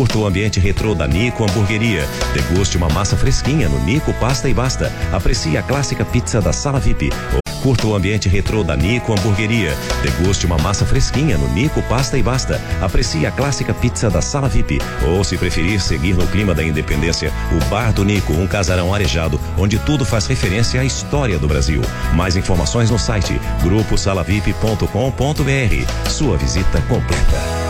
Curta o ambiente retrô da Nico Hamburgueria. Deguste uma massa fresquinha no Nico Pasta e Basta. Aprecie a clássica pizza da Sala VIP. Curta o ambiente retrô da Nico Hamburgueria. Deguste uma massa fresquinha no Nico Pasta e Basta. Aprecie a clássica pizza da Sala VIP. Ou, se preferir seguir no clima da independência, o Bar do Nico, um casarão arejado, onde tudo faz referência à história do Brasil. Mais informações no site gruposalavip.com.br. Sua visita completa.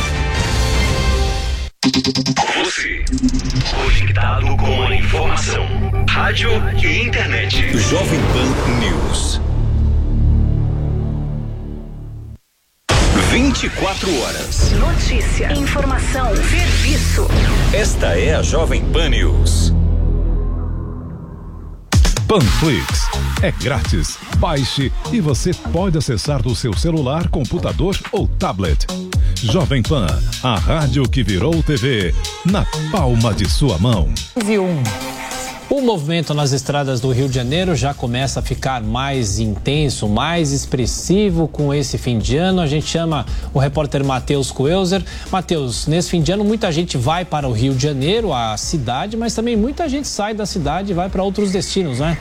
Você, conectado com a informação, rádio e internet. Jovem Pan News. 24 horas. Notícia, informação, serviço. Esta é a Jovem Pan News. Panflix é grátis. Baixe e você pode acessar do seu celular, computador ou tablet. Jovem Pan, a rádio que virou TV, na palma de sua mão. O movimento nas estradas do Rio de Janeiro já começa a ficar mais intenso, mais expressivo com esse fim de ano. A gente chama o repórter Matheus Coelzer. Matheus, nesse fim de ano muita gente vai para o Rio de Janeiro, a cidade, mas também muita gente sai da cidade e vai para outros destinos, né?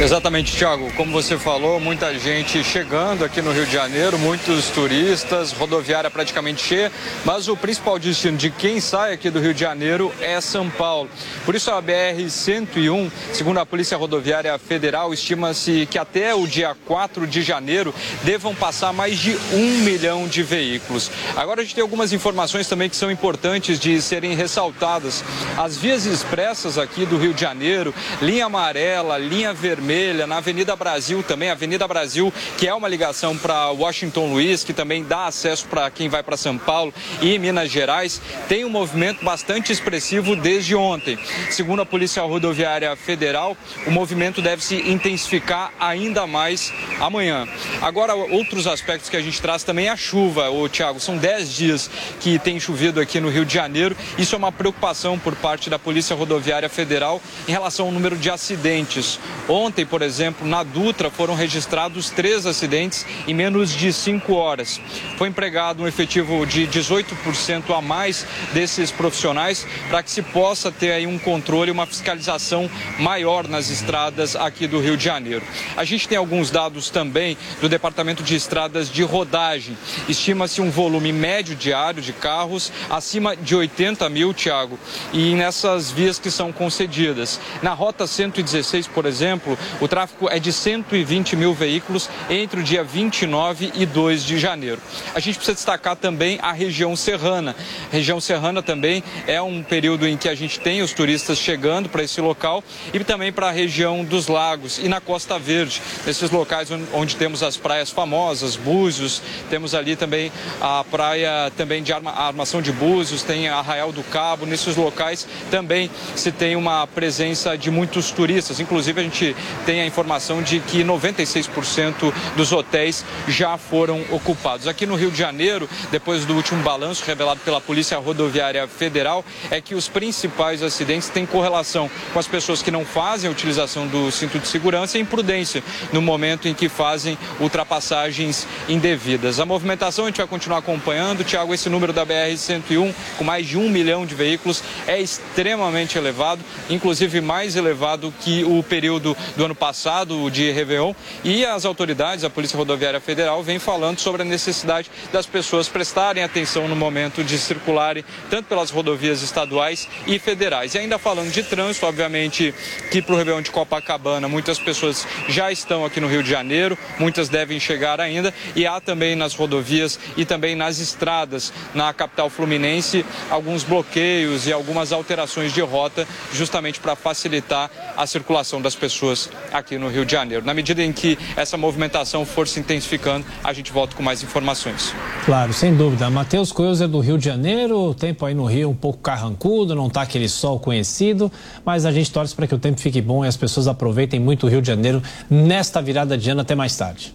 Exatamente, Thiago. Como você falou, muita gente chegando aqui no Rio de Janeiro, muitos turistas, rodoviária praticamente cheia, mas o principal destino de quem sai aqui do Rio de Janeiro é São Paulo. Por isso a BR-101, segundo a Polícia Rodoviária Federal, estima-se que até o dia 4 de janeiro devam passar mais de um milhão de veículos. Agora a gente tem algumas informações também que são importantes de serem ressaltadas. As vias expressas aqui do Rio de Janeiro, linha amarela, linha vermelha, Vermelha, na Avenida Brasil também, Avenida Brasil, que é uma ligação para Washington Luiz, que também dá acesso para quem vai para São Paulo e Minas Gerais, tem um movimento bastante expressivo desde ontem. Segundo a Polícia Rodoviária Federal, o movimento deve se intensificar ainda mais amanhã. Agora, outros aspectos que a gente traz também é a chuva, o Tiago, são 10 dias que tem chovido aqui no Rio de Janeiro. Isso é uma preocupação por parte da Polícia Rodoviária Federal em relação ao número de acidentes. Ontem Ontem, por exemplo, na Dutra foram registrados três acidentes em menos de cinco horas. Foi empregado um efetivo de 18% a mais desses profissionais para que se possa ter aí um controle, uma fiscalização maior nas estradas aqui do Rio de Janeiro. A gente tem alguns dados também do Departamento de Estradas de Rodagem. Estima-se um volume médio diário de carros acima de 80 mil, Tiago, e nessas vias que são concedidas. Na Rota 116, por exemplo, o tráfego é de 120 mil veículos entre o dia 29 e 2 de janeiro. A gente precisa destacar também a região serrana. A região serrana também é um período em que a gente tem os turistas chegando para esse local e também para a região dos lagos e na Costa Verde, nesses locais onde temos as praias famosas, Búzios, temos ali também a praia também de arma, armação de Búzios, tem Arraial do Cabo, nesses locais também se tem uma presença de muitos turistas. Inclusive a gente tem a informação de que 96% dos hotéis já foram ocupados. Aqui no Rio de Janeiro, depois do último balanço revelado pela Polícia Rodoviária Federal, é que os principais acidentes têm correlação com as pessoas que não fazem a utilização do cinto de segurança e imprudência no momento em que fazem ultrapassagens indevidas. A movimentação a gente vai continuar acompanhando. Tiago, esse número da BR-101, com mais de um milhão de veículos, é extremamente elevado, inclusive mais elevado que o período do ano ano passado de Réveillon e as autoridades, a Polícia Rodoviária Federal, vem falando sobre a necessidade das pessoas prestarem atenção no momento de circularem tanto pelas rodovias estaduais e federais. E ainda falando de trânsito, obviamente que para o Réveillon de Copacabana muitas pessoas já estão aqui no Rio de Janeiro, muitas devem chegar ainda e há também nas rodovias e também nas estradas na capital fluminense alguns bloqueios e algumas alterações de rota justamente para facilitar a circulação das pessoas aqui no Rio de Janeiro. Na medida em que essa movimentação for se intensificando, a gente volta com mais informações. Claro, sem dúvida. Matheus Coelho é do Rio de Janeiro, o tempo aí no Rio um pouco carrancudo, não está aquele sol conhecido, mas a gente torce para que o tempo fique bom e as pessoas aproveitem muito o Rio de Janeiro nesta virada de ano. Até mais tarde.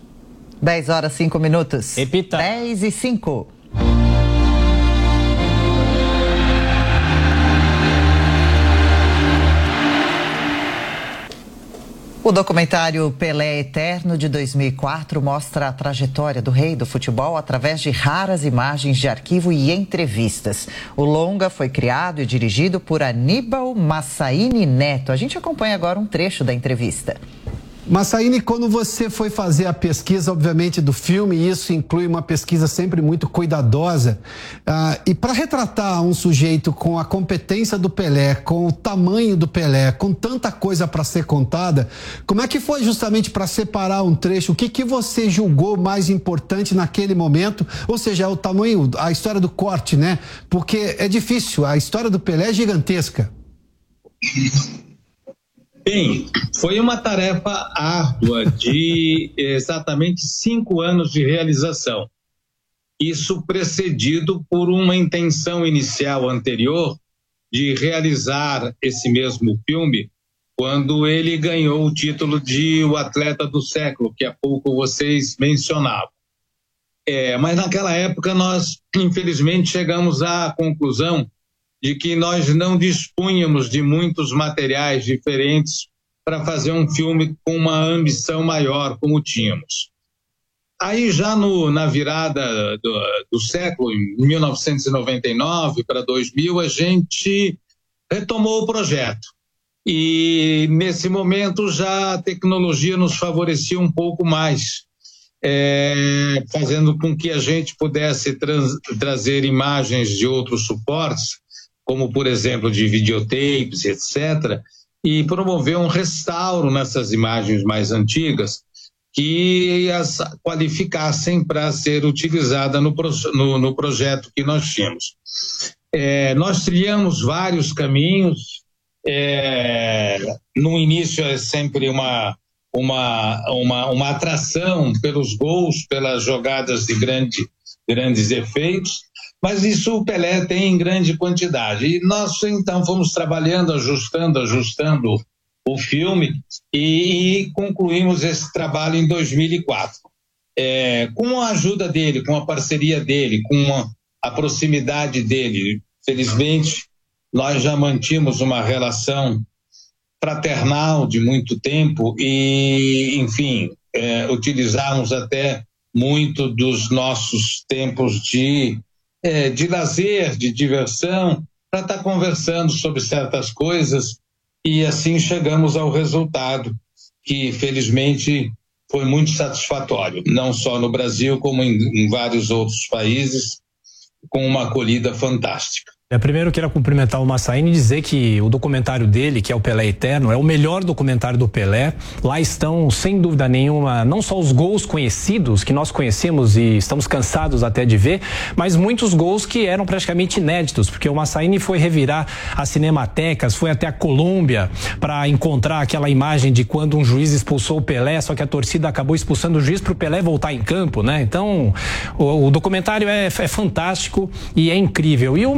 10 horas 5 minutos. Repita. 10 e 5. O documentário Pelé Eterno de 2004 mostra a trajetória do rei do futebol através de raras imagens de arquivo e entrevistas. O longa foi criado e dirigido por Aníbal Massaini Neto. A gente acompanha agora um trecho da entrevista. Massaíne, quando você foi fazer a pesquisa, obviamente, do filme, isso inclui uma pesquisa sempre muito cuidadosa, uh, e para retratar um sujeito com a competência do Pelé, com o tamanho do Pelé, com tanta coisa para ser contada, como é que foi justamente para separar um trecho? O que, que você julgou mais importante naquele momento? Ou seja, é o tamanho, a história do corte, né? Porque é difícil, a história do Pelé é gigantesca. Bem, foi uma tarefa árdua de exatamente cinco anos de realização. Isso precedido por uma intenção inicial anterior de realizar esse mesmo filme quando ele ganhou o título de o atleta do século, que há pouco vocês mencionavam. É, mas naquela época nós, infelizmente, chegamos à conclusão de que nós não dispunhamos de muitos materiais diferentes para fazer um filme com uma ambição maior, como tínhamos. Aí, já no, na virada do, do século, em 1999 para 2000, a gente retomou o projeto. E, nesse momento, já a tecnologia nos favorecia um pouco mais, é, fazendo com que a gente pudesse trans, trazer imagens de outros suportes como por exemplo de videotapes, etc., e promover um restauro nessas imagens mais antigas que as qualificassem para ser utilizada no, no, no, projeto que nós tínhamos. É, nós trilhamos vários caminhos. É, no início é sempre uma, uma, uma, uma atração pelos gols, pelas jogadas de grande, grandes efeitos, mas isso o Pelé tem em grande quantidade. E nós então fomos trabalhando, ajustando, ajustando o filme e, e concluímos esse trabalho em 2004. É, com a ajuda dele, com a parceria dele, com a, a proximidade dele, felizmente nós já mantínhamos uma relação fraternal de muito tempo e, enfim, é, utilizamos até muito dos nossos tempos de é, de lazer, de diversão, para estar tá conversando sobre certas coisas e assim chegamos ao resultado que felizmente foi muito satisfatório, não só no Brasil como em, em vários outros países, com uma acolhida fantástica. É, primeiro, eu quero cumprimentar o Massaini e dizer que o documentário dele, que é o Pelé Eterno, é o melhor documentário do Pelé. Lá estão, sem dúvida nenhuma, não só os gols conhecidos, que nós conhecemos e estamos cansados até de ver, mas muitos gols que eram praticamente inéditos, porque o Massaini foi revirar as cinematecas, foi até a Colômbia para encontrar aquela imagem de quando um juiz expulsou o Pelé, só que a torcida acabou expulsando o juiz para o Pelé voltar em campo, né? Então, o, o documentário é, é fantástico e é incrível. E o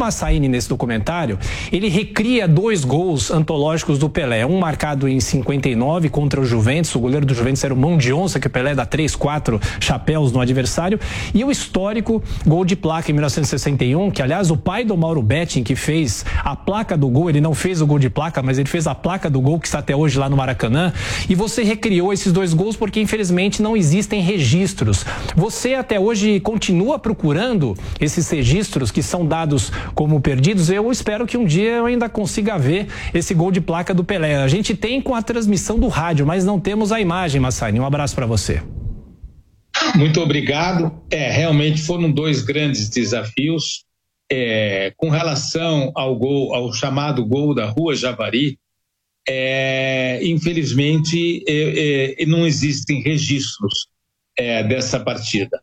Nesse documentário, ele recria dois gols antológicos do Pelé. Um marcado em 59 contra o Juventus, o goleiro do Juventus era o mão de onça, que o Pelé dá três, quatro chapéus no adversário. E o histórico gol de placa em 1961, que aliás o pai do Mauro Betting, que fez a placa do gol, ele não fez o gol de placa, mas ele fez a placa do gol que está até hoje lá no Maracanã. E você recriou esses dois gols porque infelizmente não existem registros. Você até hoje continua procurando esses registros que são dados como perdidos, eu espero que um dia eu ainda consiga ver esse gol de placa do Pelé. A gente tem com a transmissão do rádio, mas não temos a imagem, Massani. Um abraço para você. Muito obrigado. É, realmente foram dois grandes desafios. É, com relação ao gol, ao chamado gol da Rua Javari, é, infelizmente é, é não existem registros é, dessa partida.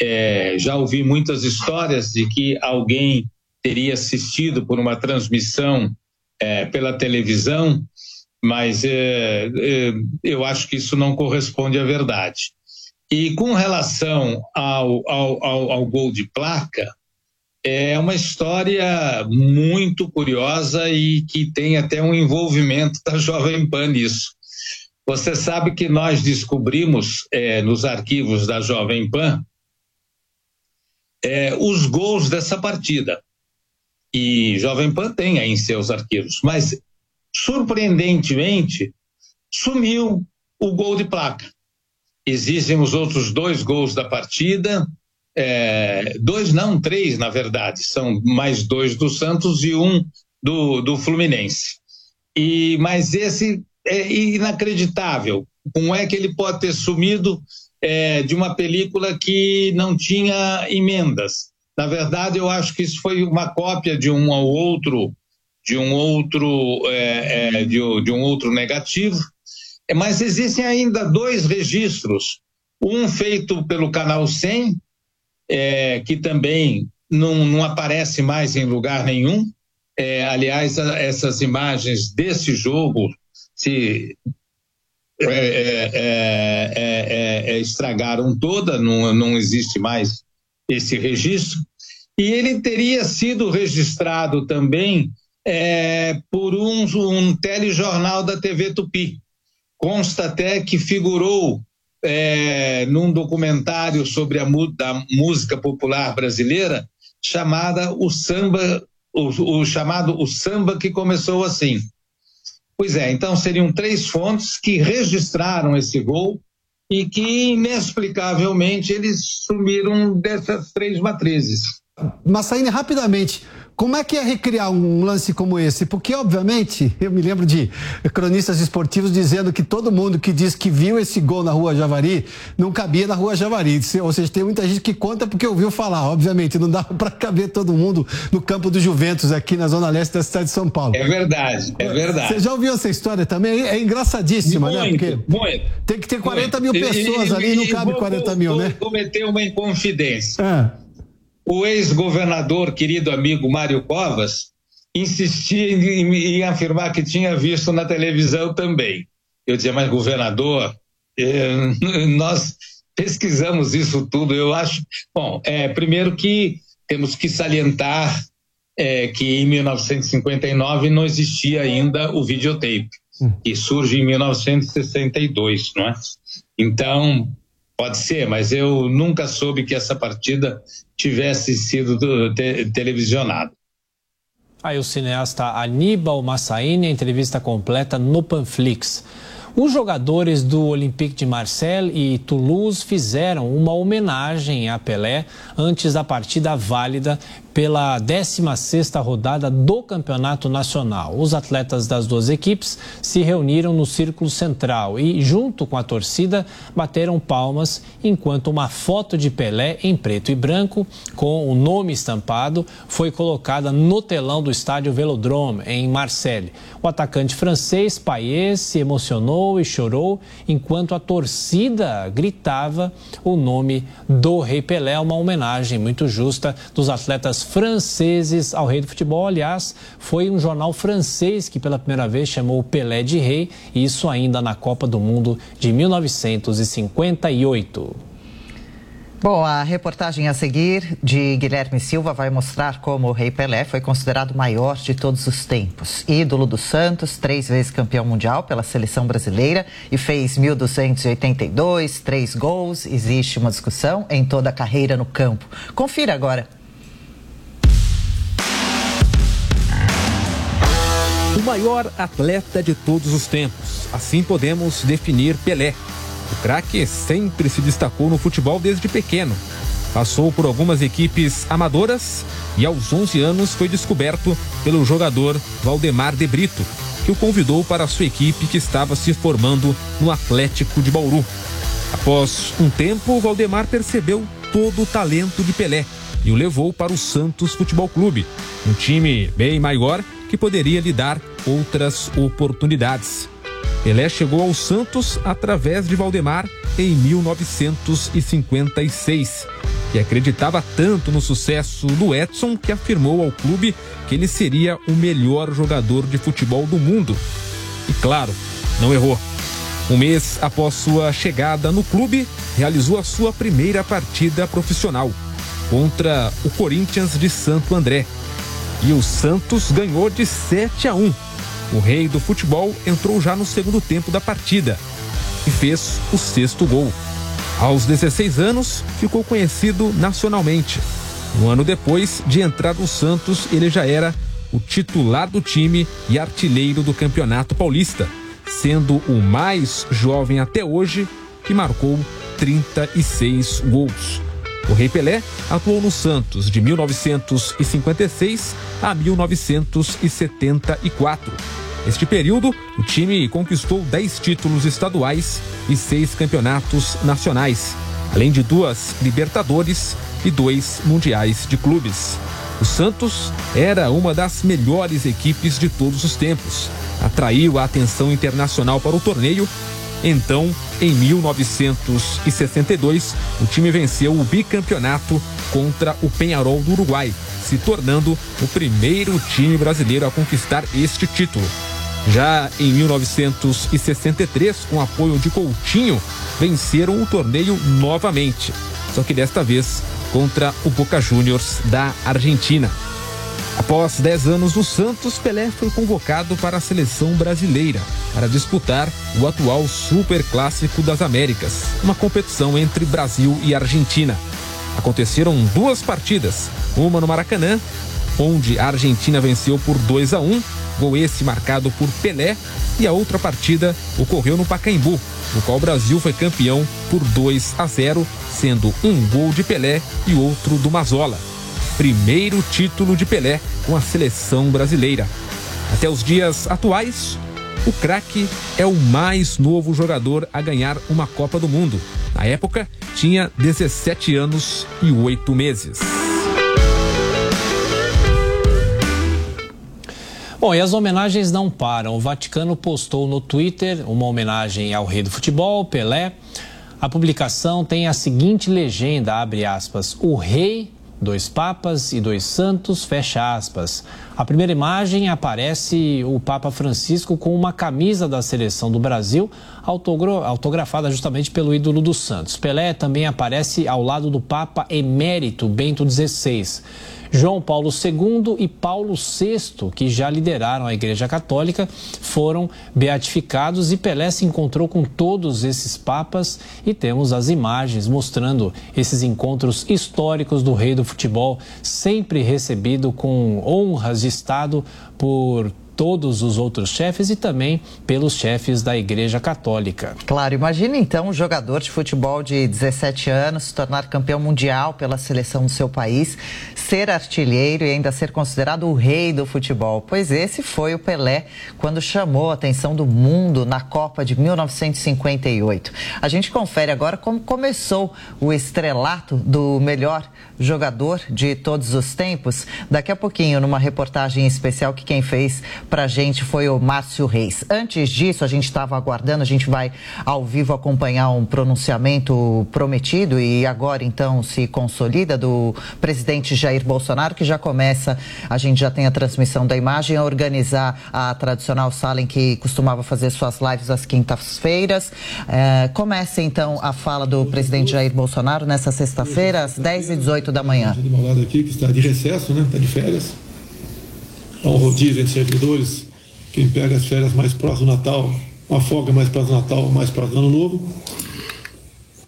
É, já ouvi muitas histórias de que alguém teria assistido por uma transmissão é, pela televisão, mas é, é, eu acho que isso não corresponde à verdade. E com relação ao, ao, ao, ao gol de placa, é uma história muito curiosa e que tem até um envolvimento da Jovem Pan nisso. Você sabe que nós descobrimos é, nos arquivos da Jovem Pan é, os gols dessa partida. E Jovem Pan tem aí em seus arquivos, mas surpreendentemente sumiu o gol de placa. Existem os outros dois gols da partida, é, dois não, três na verdade, são mais dois do Santos e um do, do Fluminense. E mas esse é inacreditável. Como é que ele pode ter sumido é, de uma película que não tinha emendas? Na verdade, eu acho que isso foi uma cópia de um ou outro, de um outro, é, é, de, de um outro negativo. É, mas existem ainda dois registros, um feito pelo canal 100 é, que também não, não, aparece mais em lugar nenhum. É, aliás, a, essas imagens desse jogo se é, é, é, é estragaram toda, não, não existe mais esse registro. E ele teria sido registrado também por um, um telejornal da TV Tupi. Consta até que figurou é, num documentário sobre a da música popular brasileira chamada o samba o, o, chamado o samba que começou assim. Pois é, então seriam três fontes que registraram esse gol e que inexplicavelmente eles sumiram dessas três matrizes. Massaíne, rapidamente, como é que é recriar um lance como esse? Porque, obviamente, eu me lembro de cronistas esportivos dizendo que todo mundo que diz que viu esse gol na Rua Javari não cabia na Rua Javari. Ou seja, tem muita gente que conta porque ouviu falar. Obviamente, não dá para caber todo mundo no campo do Juventus, aqui na Zona Leste da cidade de São Paulo. É verdade, é verdade. Você já ouviu essa história também? É engraçadíssima, né? muito, né? Porque muito. Tem que ter 40 muito. mil pessoas e, ali e não cabe vou, 40 mil, vou né? cometer uma inconfidência. Ah o ex-governador, querido amigo Mário Covas, insistia em, em, afirmar que tinha visto na televisão também. Eu dizia, mas governador, eh, nós pesquisamos isso tudo, eu acho. Bom, é, primeiro que temos que salientar é, que em 1959 não existia ainda o videotape, hum. que surge em 1962, não é? Então, Pode ser, mas eu nunca soube que essa partida tivesse sido te televisionada. Aí o cineasta Aníbal Massaini, entrevista completa no Panflix. Os jogadores do Olympique de Marseille e Toulouse fizeram uma homenagem a Pelé antes da partida válida pela 16ª rodada do Campeonato Nacional. Os atletas das duas equipes se reuniram no Círculo Central e, junto com a torcida, bateram palmas enquanto uma foto de Pelé em preto e branco, com o nome estampado, foi colocada no telão do estádio Velodrome, em Marseille. O atacante francês Payet se emocionou e chorou enquanto a torcida gritava o nome do Rei Pelé, uma homenagem muito justa dos atletas franceses ao rei do futebol. Aliás, foi um jornal francês que pela primeira vez chamou Pelé de rei, isso ainda na Copa do Mundo de 1958. Bom, a reportagem a seguir de Guilherme Silva vai mostrar como o Rei Pelé foi considerado maior de todos os tempos. Ídolo do Santos, três vezes campeão mundial pela seleção brasileira e fez 1.282, três gols. Existe uma discussão em toda a carreira no campo. Confira agora. O maior atleta de todos os tempos. Assim podemos definir Pelé. O craque sempre se destacou no futebol desde pequeno. Passou por algumas equipes amadoras e aos 11 anos foi descoberto pelo jogador Valdemar de Brito, que o convidou para a sua equipe que estava se formando no Atlético de Bauru. Após um tempo, Valdemar percebeu todo o talento de Pelé e o levou para o Santos Futebol Clube, um time bem maior que poderia lhe dar outras oportunidades. Pelé chegou ao Santos através de Valdemar em 1956, que acreditava tanto no sucesso do Edson que afirmou ao clube que ele seria o melhor jogador de futebol do mundo. e, claro, não errou. Um mês após sua chegada no clube, realizou a sua primeira partida profissional contra o Corinthians de Santo André. E o Santos ganhou de 7 a 1. O rei do futebol entrou já no segundo tempo da partida e fez o sexto gol. Aos 16 anos, ficou conhecido nacionalmente. Um ano depois de entrar no Santos, ele já era o titular do time e artilheiro do Campeonato Paulista, sendo o mais jovem até hoje que marcou 36 gols. O Rei Pelé atuou no Santos de 1956 a 1974. Neste período, o time conquistou 10 títulos estaduais e seis campeonatos nacionais, além de duas Libertadores e dois Mundiais de Clubes. O Santos era uma das melhores equipes de todos os tempos. Atraiu a atenção internacional para o torneio. Então, em 1962, o time venceu o bicampeonato contra o Penharol do Uruguai, se tornando o primeiro time brasileiro a conquistar este título. Já em 1963, com apoio de Coutinho, venceram o torneio novamente, só que desta vez contra o Boca Juniors da Argentina. Após 10 anos no Santos, Pelé foi convocado para a seleção brasileira para disputar o atual Super Clássico das Américas, uma competição entre Brasil e Argentina. Aconteceram duas partidas, uma no Maracanã, onde a Argentina venceu por 2 a 1 gol esse marcado por Pelé, e a outra partida ocorreu no Pacaembu, no qual o Brasil foi campeão por 2 a 0, sendo um gol de Pelé e outro do Mazola. Primeiro título de Pelé com a seleção brasileira. Até os dias atuais, o craque é o mais novo jogador a ganhar uma Copa do Mundo. Na época, tinha 17 anos e 8 meses. Bom, e as homenagens não param. O Vaticano postou no Twitter uma homenagem ao rei do futebol, Pelé. A publicação tem a seguinte legenda, abre aspas, o rei, dois papas e dois santos, fecha aspas. A primeira imagem aparece o Papa Francisco com uma camisa da seleção do Brasil, autografada justamente pelo ídolo dos Santos. Pelé também aparece ao lado do Papa emérito Bento XVI. João Paulo II e Paulo VI, que já lideraram a Igreja Católica, foram beatificados e Pelé se encontrou com todos esses papas. E temos as imagens mostrando esses encontros históricos do rei do futebol, sempre recebido com honras de Estado por todos os outros chefes e também pelos chefes da Igreja Católica. Claro, imagine então um jogador de futebol de 17 anos se tornar campeão mundial pela seleção do seu país, ser artilheiro e ainda ser considerado o rei do futebol. Pois esse foi o Pelé quando chamou a atenção do mundo na Copa de 1958. A gente confere agora como começou o estrelato do melhor jogador de todos os tempos. Daqui a pouquinho, numa reportagem especial que quem fez para a gente foi o Márcio Reis. Antes disso, a gente estava aguardando, a gente vai ao vivo acompanhar um pronunciamento prometido e agora então se consolida do presidente Jair Bolsonaro, que já começa, a gente já tem a transmissão da imagem, a organizar a tradicional sala em que costumava fazer suas lives às quintas-feiras. É, começa então a fala do presidente Jair Bolsonaro nessa sexta-feira, às 10h18 da manhã. De aqui, que está de recesso, né? Está de férias há um rodízio entre servidores, quem pega as férias mais próximo do Natal, uma folga mais próximo do Natal, mais próximo do Ano Novo,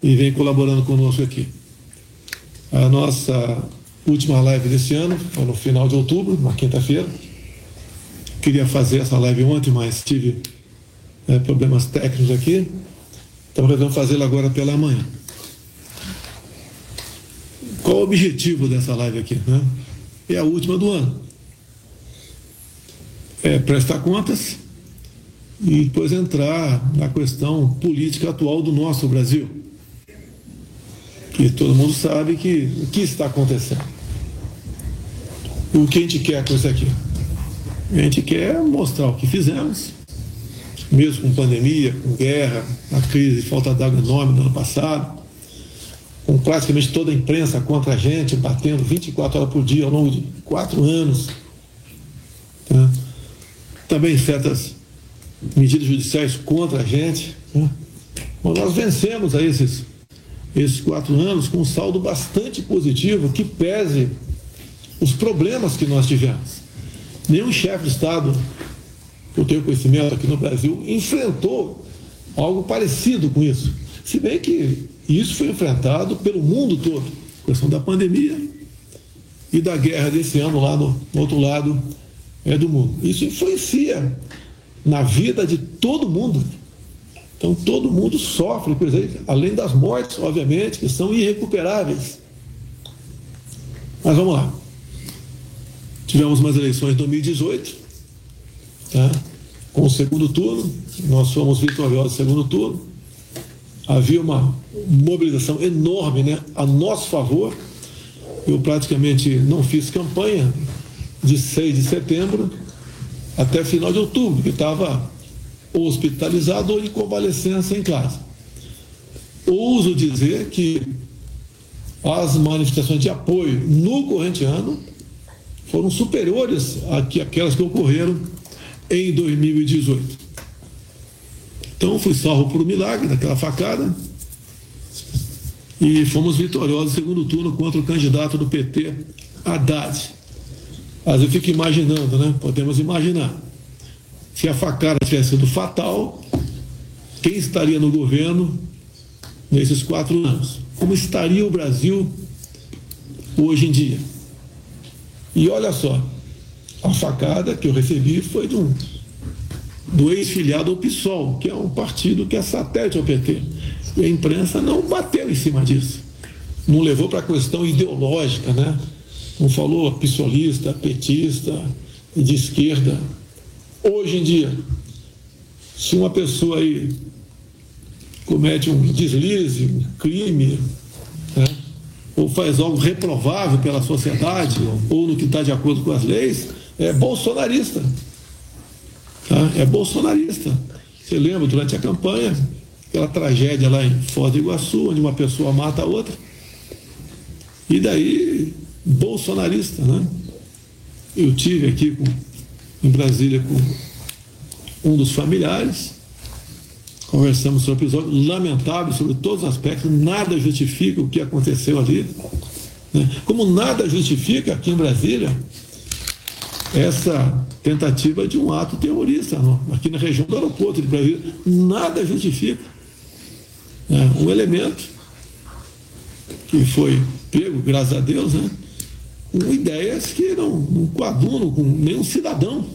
e vem colaborando conosco aqui. A nossa última live desse ano foi no final de outubro, na quinta-feira. Queria fazer essa live ontem, mas tive é, problemas técnicos aqui. Então resolvemos fazê-la agora pela manhã. Qual o objetivo dessa live aqui? Né? É a última do ano é, prestar contas e depois entrar na questão política atual do nosso Brasil. Que todo mundo sabe que o que está acontecendo. O que a gente quer com isso aqui? A gente quer mostrar o que fizemos, mesmo com pandemia, com guerra, a crise de falta d'água enorme no ano passado, com praticamente toda a imprensa contra a gente, batendo 24 horas por dia ao longo de quatro anos. Tá? Também certas medidas judiciais contra a gente. Né? Mas nós vencemos aí esses, esses quatro anos com um saldo bastante positivo que pese os problemas que nós tivemos. Nenhum chefe de Estado, que eu tenho conhecimento aqui no Brasil, enfrentou algo parecido com isso. Se bem que isso foi enfrentado pelo mundo todo, questão da pandemia e da guerra desse ano lá no, no outro lado é, do mundo. Isso influencia na vida de todo mundo. Então todo mundo sofre, por exemplo, além das mortes, obviamente, que são irrecuperáveis. Mas vamos lá. Tivemos umas eleições em 2018, tá? com o segundo turno, nós fomos vitoriosos no segundo turno. Havia uma mobilização enorme né, a nosso favor. Eu praticamente não fiz campanha de 6 de setembro até final de outubro, que estava hospitalizado ou em convalescença em casa. Ouso dizer que as manifestações de apoio no corrente ano foram superiores àquelas que ocorreram em 2018. Então fui salvo por um milagre daquela facada e fomos vitoriosos no segundo turno contra o candidato do PT, Haddad. Mas eu fico imaginando, né? Podemos imaginar. Se a facada tivesse sido fatal, quem estaria no governo nesses quatro anos? Como estaria o Brasil hoje em dia? E olha só, a facada que eu recebi foi de um, do ex-filiado ao PSOL, que é um partido que é satélite ao PT. E a imprensa não bateu em cima disso. Não levou para a questão ideológica, né? Não falou psolista, petista, de esquerda. Hoje em dia, se uma pessoa aí comete um deslize, um crime, né? ou faz algo reprovável pela sociedade, ou no que está de acordo com as leis, é bolsonarista. Tá? É bolsonarista. Você lembra durante a campanha, aquela tragédia lá em Foz do Iguaçu, onde uma pessoa mata a outra. E daí, bolsonarista, né? Eu tive aqui com, em Brasília com um dos familiares, conversamos sobre o episódio lamentável sobre todos os aspectos, nada justifica o que aconteceu ali. Né? Como nada justifica aqui em Brasília essa tentativa de um ato terrorista aqui na região do aeroporto de Brasília. Nada justifica. Né? Um elemento que foi pego, graças a Deus, né? Ideias que não, não coadunam com nenhum cidadão.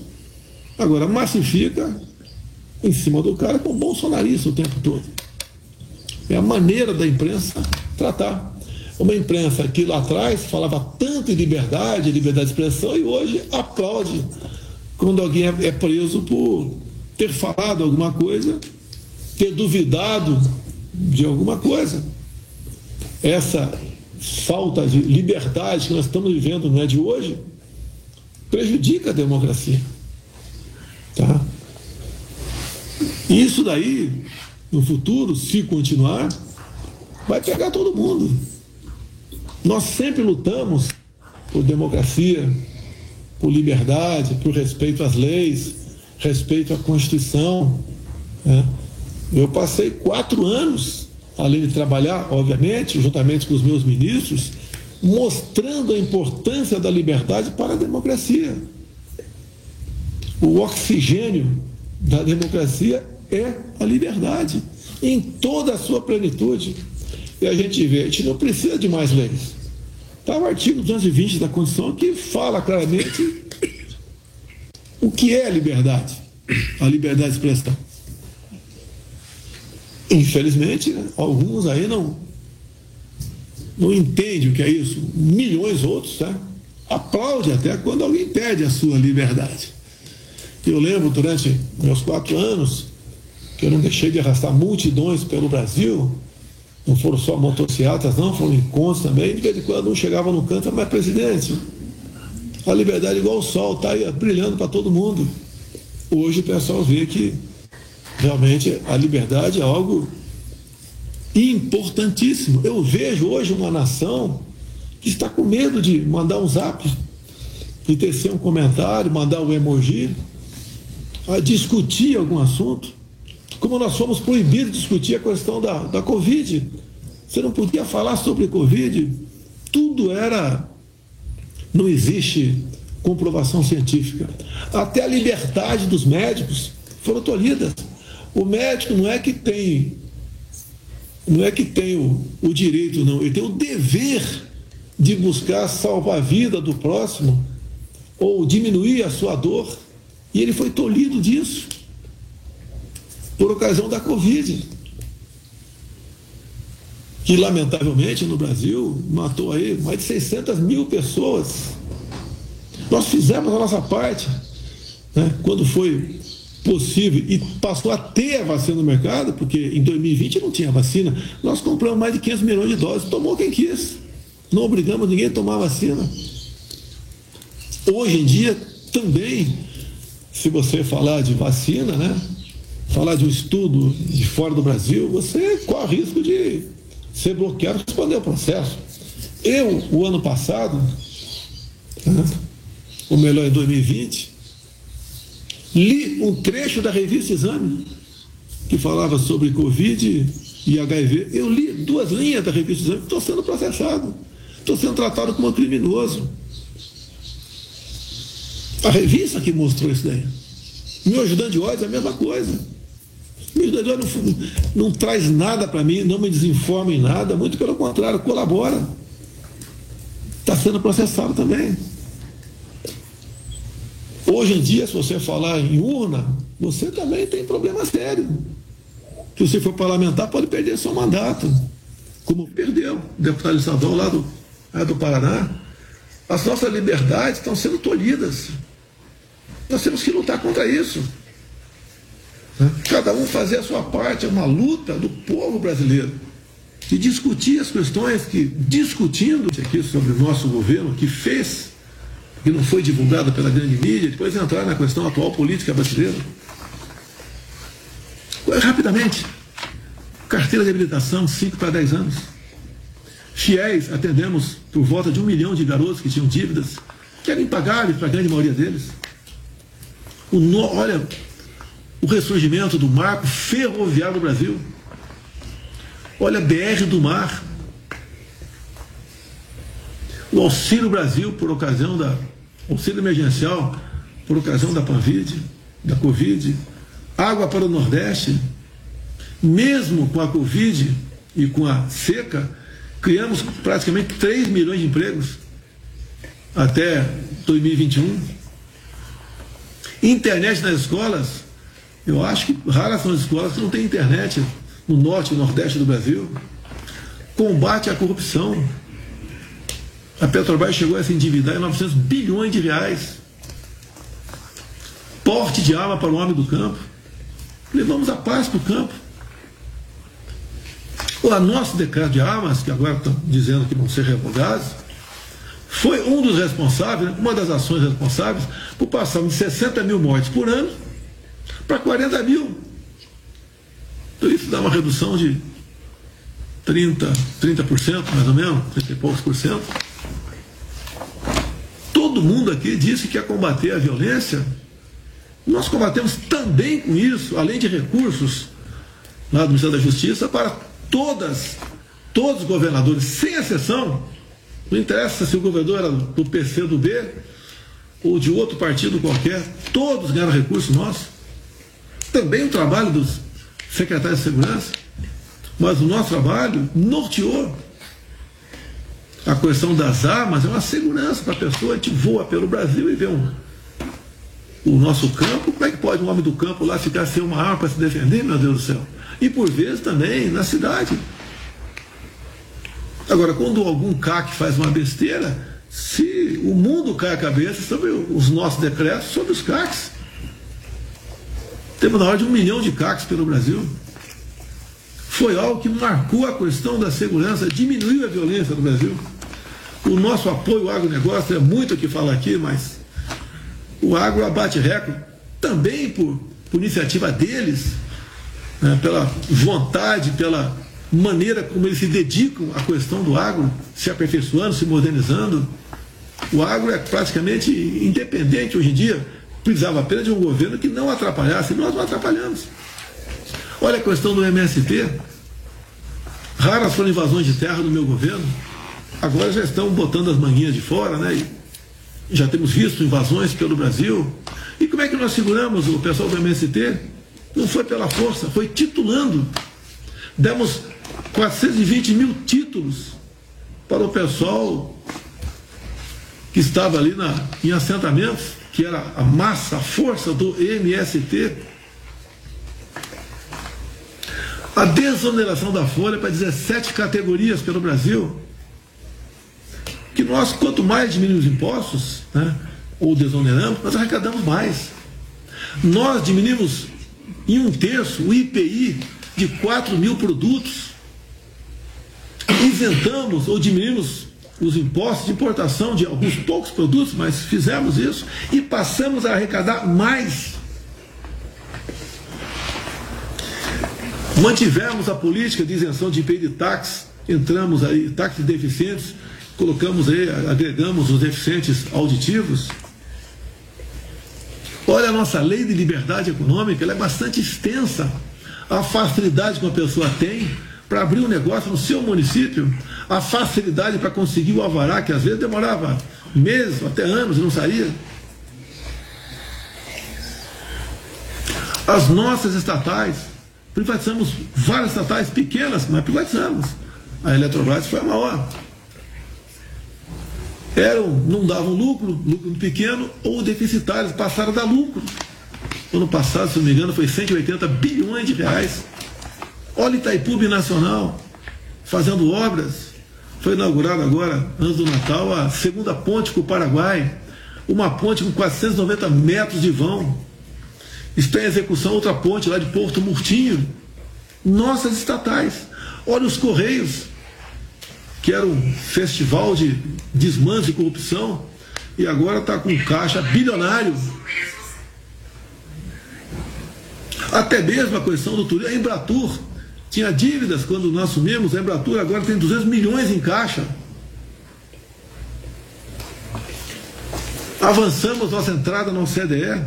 Agora, massifica em cima do cara com bolsonarista o tempo todo. É a maneira da imprensa tratar. Uma imprensa que lá atrás falava tanto em liberdade, liberdade de expressão, e hoje aplaude quando alguém é preso por ter falado alguma coisa, ter duvidado de alguma coisa. Essa falta de liberdade que nós estamos vivendo não é de hoje, prejudica a democracia. Tá? Isso daí, no futuro, se continuar, vai pegar todo mundo. Nós sempre lutamos por democracia, por liberdade, por respeito às leis, respeito à Constituição. Né? Eu passei quatro anos, além de trabalhar, obviamente, juntamente com os meus ministros, mostrando a importância da liberdade para a democracia. O oxigênio da democracia é a liberdade, em toda a sua plenitude. E a gente vê, a gente não precisa de mais leis. Está o artigo 220 da Constituição que fala claramente o que é a liberdade, a liberdade de expressão. Infelizmente, né, alguns aí não, não entendem o que é isso. Milhões outros, tá? Aplaude até quando alguém perde a sua liberdade. Eu lembro durante meus quatro anos que eu não deixei de arrastar multidões pelo Brasil, não foram só motocicletas, não, foram encontros também. De vez em quando um chegava no canto, mas presidente, a liberdade é igual o sol, está aí brilhando para todo mundo. Hoje o pessoal vê que realmente a liberdade é algo importantíssimo. Eu vejo hoje uma nação que está com medo de mandar um zap, de tecer um comentário, mandar um emoji. a discutir algum assunto, como nós fomos proibidos de discutir a questão da, da Covid. Você não podia falar sobre Covid, tudo era. Não existe comprovação científica. Até a liberdade dos médicos foram tolhidas. O médico não é que tem não é que tem o, o direito, não, ele tem o dever de buscar salvar a vida do próximo ou diminuir a sua dor. E ele foi tolhido disso por ocasião da Covid. Que lamentavelmente no Brasil matou aí mais de 600 mil pessoas. Nós fizemos a nossa parte né, quando foi possível e passou a ter a vacina no mercado, porque em 2020 não tinha vacina. Nós compramos mais de 500 milhões de doses, tomou quem quis. Não obrigamos ninguém a tomar vacina. Hoje em dia, também, se você falar de vacina, né? Falar de um estudo de fora do Brasil, você corre risco de ser bloqueado e responder o processo. Eu, o ano passado, né? ou melhor, em 2020, li um trecho da revista Exame que falava sobre Covid e HIV. Eu li duas linhas da revista Exame, estou sendo processado. Estou sendo tratado como um criminoso. A revista que mostrou isso daí. Meu ajudante de ódio é a mesma coisa. Meu ajudante de ódio não, não traz nada para mim, não me desinforma em nada, muito pelo contrário, colabora. Está sendo processado também. Hoje em dia, se você falar em urna, você também tem problema sério. Se você for parlamentar, pode perder seu mandato. Como perdeu o deputado estadual lá do é do Paraná, as nossas liberdades estão sendo tolhidas. Nós temos que lutar contra isso. Né? Cada um fazer a sua parte, é uma luta do povo brasileiro. De discutir as questões que, discutindo aqui sobre o nosso governo, que fez, que não foi divulgado pela grande mídia, depois entrar na questão atual política brasileira. Rapidamente, carteira de habilitação, 5 para 10 anos. Fiéis, atendemos por volta de um milhão de garotos que tinham dívidas, que eram impagáveis para a grande maioria deles. O no, olha, o ressurgimento do marco ferroviário do Brasil. Olha, BR do mar. O Auxílio Brasil, por ocasião da. Auxílio emergencial, por ocasião da Panvide, da Covid. Água para o Nordeste. Mesmo com a Covid e com a seca, criamos praticamente 3 milhões de empregos até 2021. Internet nas escolas, eu acho que raras são as escolas que não têm internet no norte e nordeste do Brasil. Combate à corrupção. A Petrobras chegou a se endividar em 900 bilhões de reais. Porte de arma para o homem do campo. Levamos a paz para o campo. O nosso decreto de armas, que agora estão dizendo que vão ser revogados, foi um dos responsáveis, uma das ações responsáveis, por passar de 60 mil mortes por ano para 40 mil. Então isso dá uma redução de 30, 30% mais ou menos, 30 e poucos por cento. Todo mundo aqui disse que ia combater a violência. Nós combatemos também com isso, além de recursos do Ministério da Justiça, para todas, todos os governadores, sem exceção, não interessa se o governador era do PC do B ou de outro partido qualquer, todos ganharam recurso nosso. Também o trabalho dos secretários de segurança, mas o nosso trabalho norteou a questão das armas, é uma segurança para a pessoa, gente voa pelo Brasil e vê um, o nosso campo, como é que pode um homem do campo lá ficar sem uma arma para se defender, meu Deus do céu? e por vezes também na cidade. Agora, quando algum CAC faz uma besteira, se o mundo cai a cabeça sobre os nossos decretos, sobre os CACs. Temos na hora de um milhão de CACs pelo Brasil. Foi algo que marcou a questão da segurança, diminuiu a violência no Brasil. O nosso apoio ao agronegócio é muito o que fala aqui, mas o agro abate recorde também por, por iniciativa deles, né, pela vontade, pela maneira como eles se dedicam à questão do agro, se aperfeiçoando, se modernizando. O agro é praticamente independente hoje em dia, precisava apenas de um governo que não atrapalhasse, e nós não atrapalhamos. Olha a questão do MST. Raras foram invasões de terra no meu governo. Agora já estão botando as manguinhas de fora, né? E já temos visto invasões pelo Brasil. E como é que nós seguramos o pessoal do MST? Não foi pela força, foi titulando. Demos 420 mil títulos para o pessoal que estava ali na, em assentamentos, que era a massa, a força do MST. A desoneração da folha para 17 categorias pelo Brasil. Nós, quanto mais diminuímos impostos, né, ou desoneramos, nós arrecadamos mais. Nós diminuímos em um terço o IPI de 4 mil produtos. Isentamos ou diminuímos os impostos de importação de alguns poucos produtos, mas fizemos isso e passamos a arrecadar mais. Mantivemos a política de isenção de IPI de táxi, entramos aí, táxis deficientes, colocamos aí, agregamos os deficientes auditivos. Olha a nossa lei de liberdade econômica, ela é bastante extensa. A facilidade que uma pessoa tem para abrir um negócio no seu município, a facilidade para conseguir o alvará, que às vezes demorava meses, até anos não saía. As nossas estatais, privatizamos várias estatais pequenas, mas privatizamos. A Eletrobras foi a maior. Eram, não davam lucro, lucro pequeno, ou deficitários, passaram a dar lucro. Ano passado, se não me engano, foi 180 bilhões de reais. Olha Itaipu Nacional fazendo obras. Foi inaugurada agora, antes do Natal, a segunda ponte com o Paraguai. Uma ponte com 490 metros de vão. Está em execução outra ponte lá de Porto Murtinho. Nossas estatais. Olha os Correios, que era um festival de desmanche e corrupção, e agora está com caixa bilionário. Até mesmo a questão do turismo. A Embratur tinha dívidas quando nós assumimos, a Embratur agora tem 200 milhões em caixa. Avançamos nossa entrada na OCDE.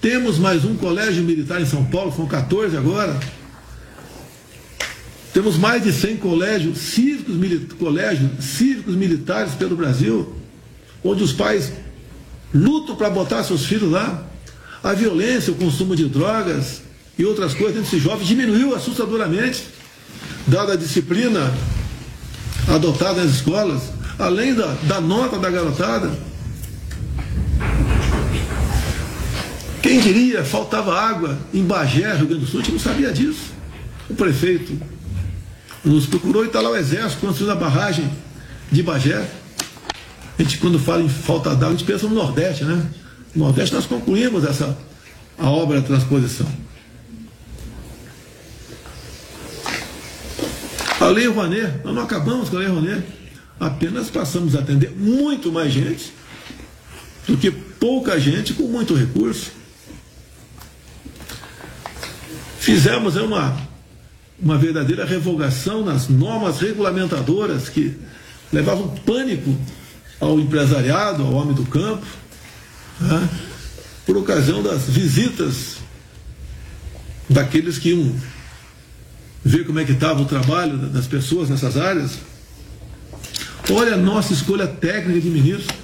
Temos mais um colégio militar em São Paulo, são 14 agora. Temos mais de 100 colégios cívicos, colégios cívicos militares pelo Brasil, onde os pais lutam para botar seus filhos lá. A violência, o consumo de drogas e outras coisas entre esses jovens diminuiu assustadoramente, dada a disciplina adotada nas escolas, além da, da nota da garotada. Quem diria, faltava água em Bagé, Rio Grande do Sul, a gente não sabia disso. O prefeito nos procurou e está lá o exército construindo a barragem de Bagé. A gente, quando fala em falta d'água, a gente pensa no Nordeste, né? No Nordeste nós concluímos essa, a obra da transposição. A Lei Rouanet, nós não acabamos com a Lei Rouanet, apenas passamos a atender muito mais gente do que pouca gente com muito recurso. Fizemos uma, uma verdadeira revogação nas normas regulamentadoras que levavam pânico ao empresariado, ao homem do campo, né, por ocasião das visitas daqueles que iam ver como é que estava o trabalho das pessoas nessas áreas. Olha a nossa escolha técnica de ministro.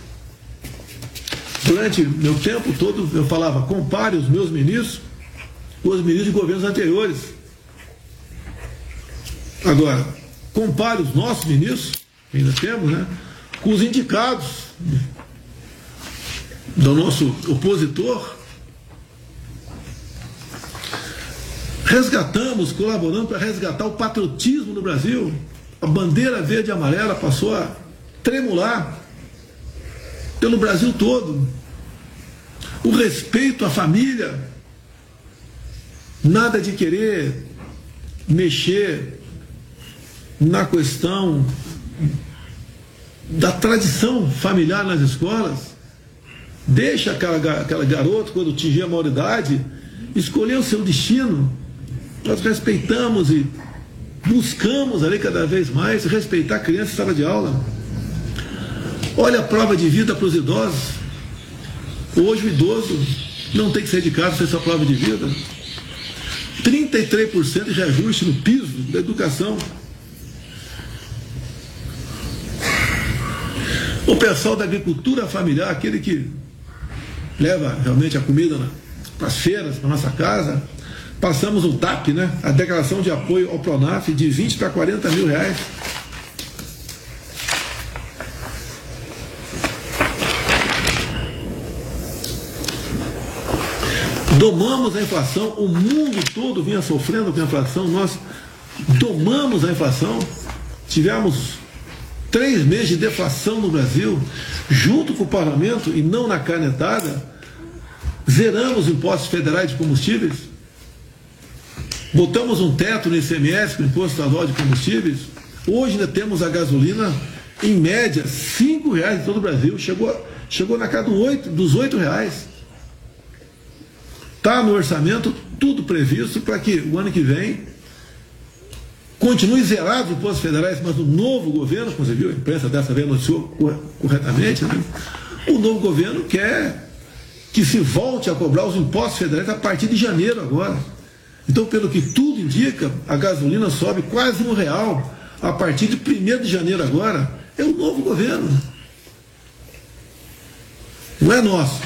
Durante meu tempo todo eu falava, compare os meus ministros com os ministros de governos anteriores. Agora, compare os nossos ministros, ainda temos, né, com os indicados do nosso opositor. Resgatamos, colaboramos para resgatar o patriotismo no Brasil. A bandeira verde e amarela passou a tremular pelo Brasil todo. O respeito à família. Nada de querer mexer na questão da tradição familiar nas escolas. Deixa aquela, aquela garota, quando atingir a maioridade, escolher o seu destino nós respeitamos e buscamos ali cada vez mais respeitar a criança em sala de aula. Olha a prova de vida para os idosos. Hoje o idoso não tem que sair de casa sem sua prova de vida. 33% de reajuste no piso da educação. O pessoal da agricultura familiar, aquele que leva realmente a comida para as feiras, para nossa casa, passamos o DAP, né? A declaração de apoio ao Pronaf de 20 para 40 mil reais. Domamos a inflação, o mundo todo vinha sofrendo com a inflação, nós domamos a inflação, tivemos três meses de deflação no Brasil, junto com o parlamento e não na canetada, zeramos impostos federais de combustíveis, botamos um teto no ICMS, com o Imposto Estadual de Combustíveis, hoje ainda temos a gasolina, em média, cinco reais em todo o Brasil, chegou, chegou na casa do 8, dos oito reais. Está no orçamento tudo previsto para que o ano que vem continue zerado os impostos federais, mas o novo governo, como você viu, a imprensa dessa vez noticiou corretamente, né? o novo governo quer que se volte a cobrar os impostos federais a partir de janeiro agora. Então, pelo que tudo indica, a gasolina sobe quase um real a partir de 1 de janeiro agora. É o novo governo. Não é nosso.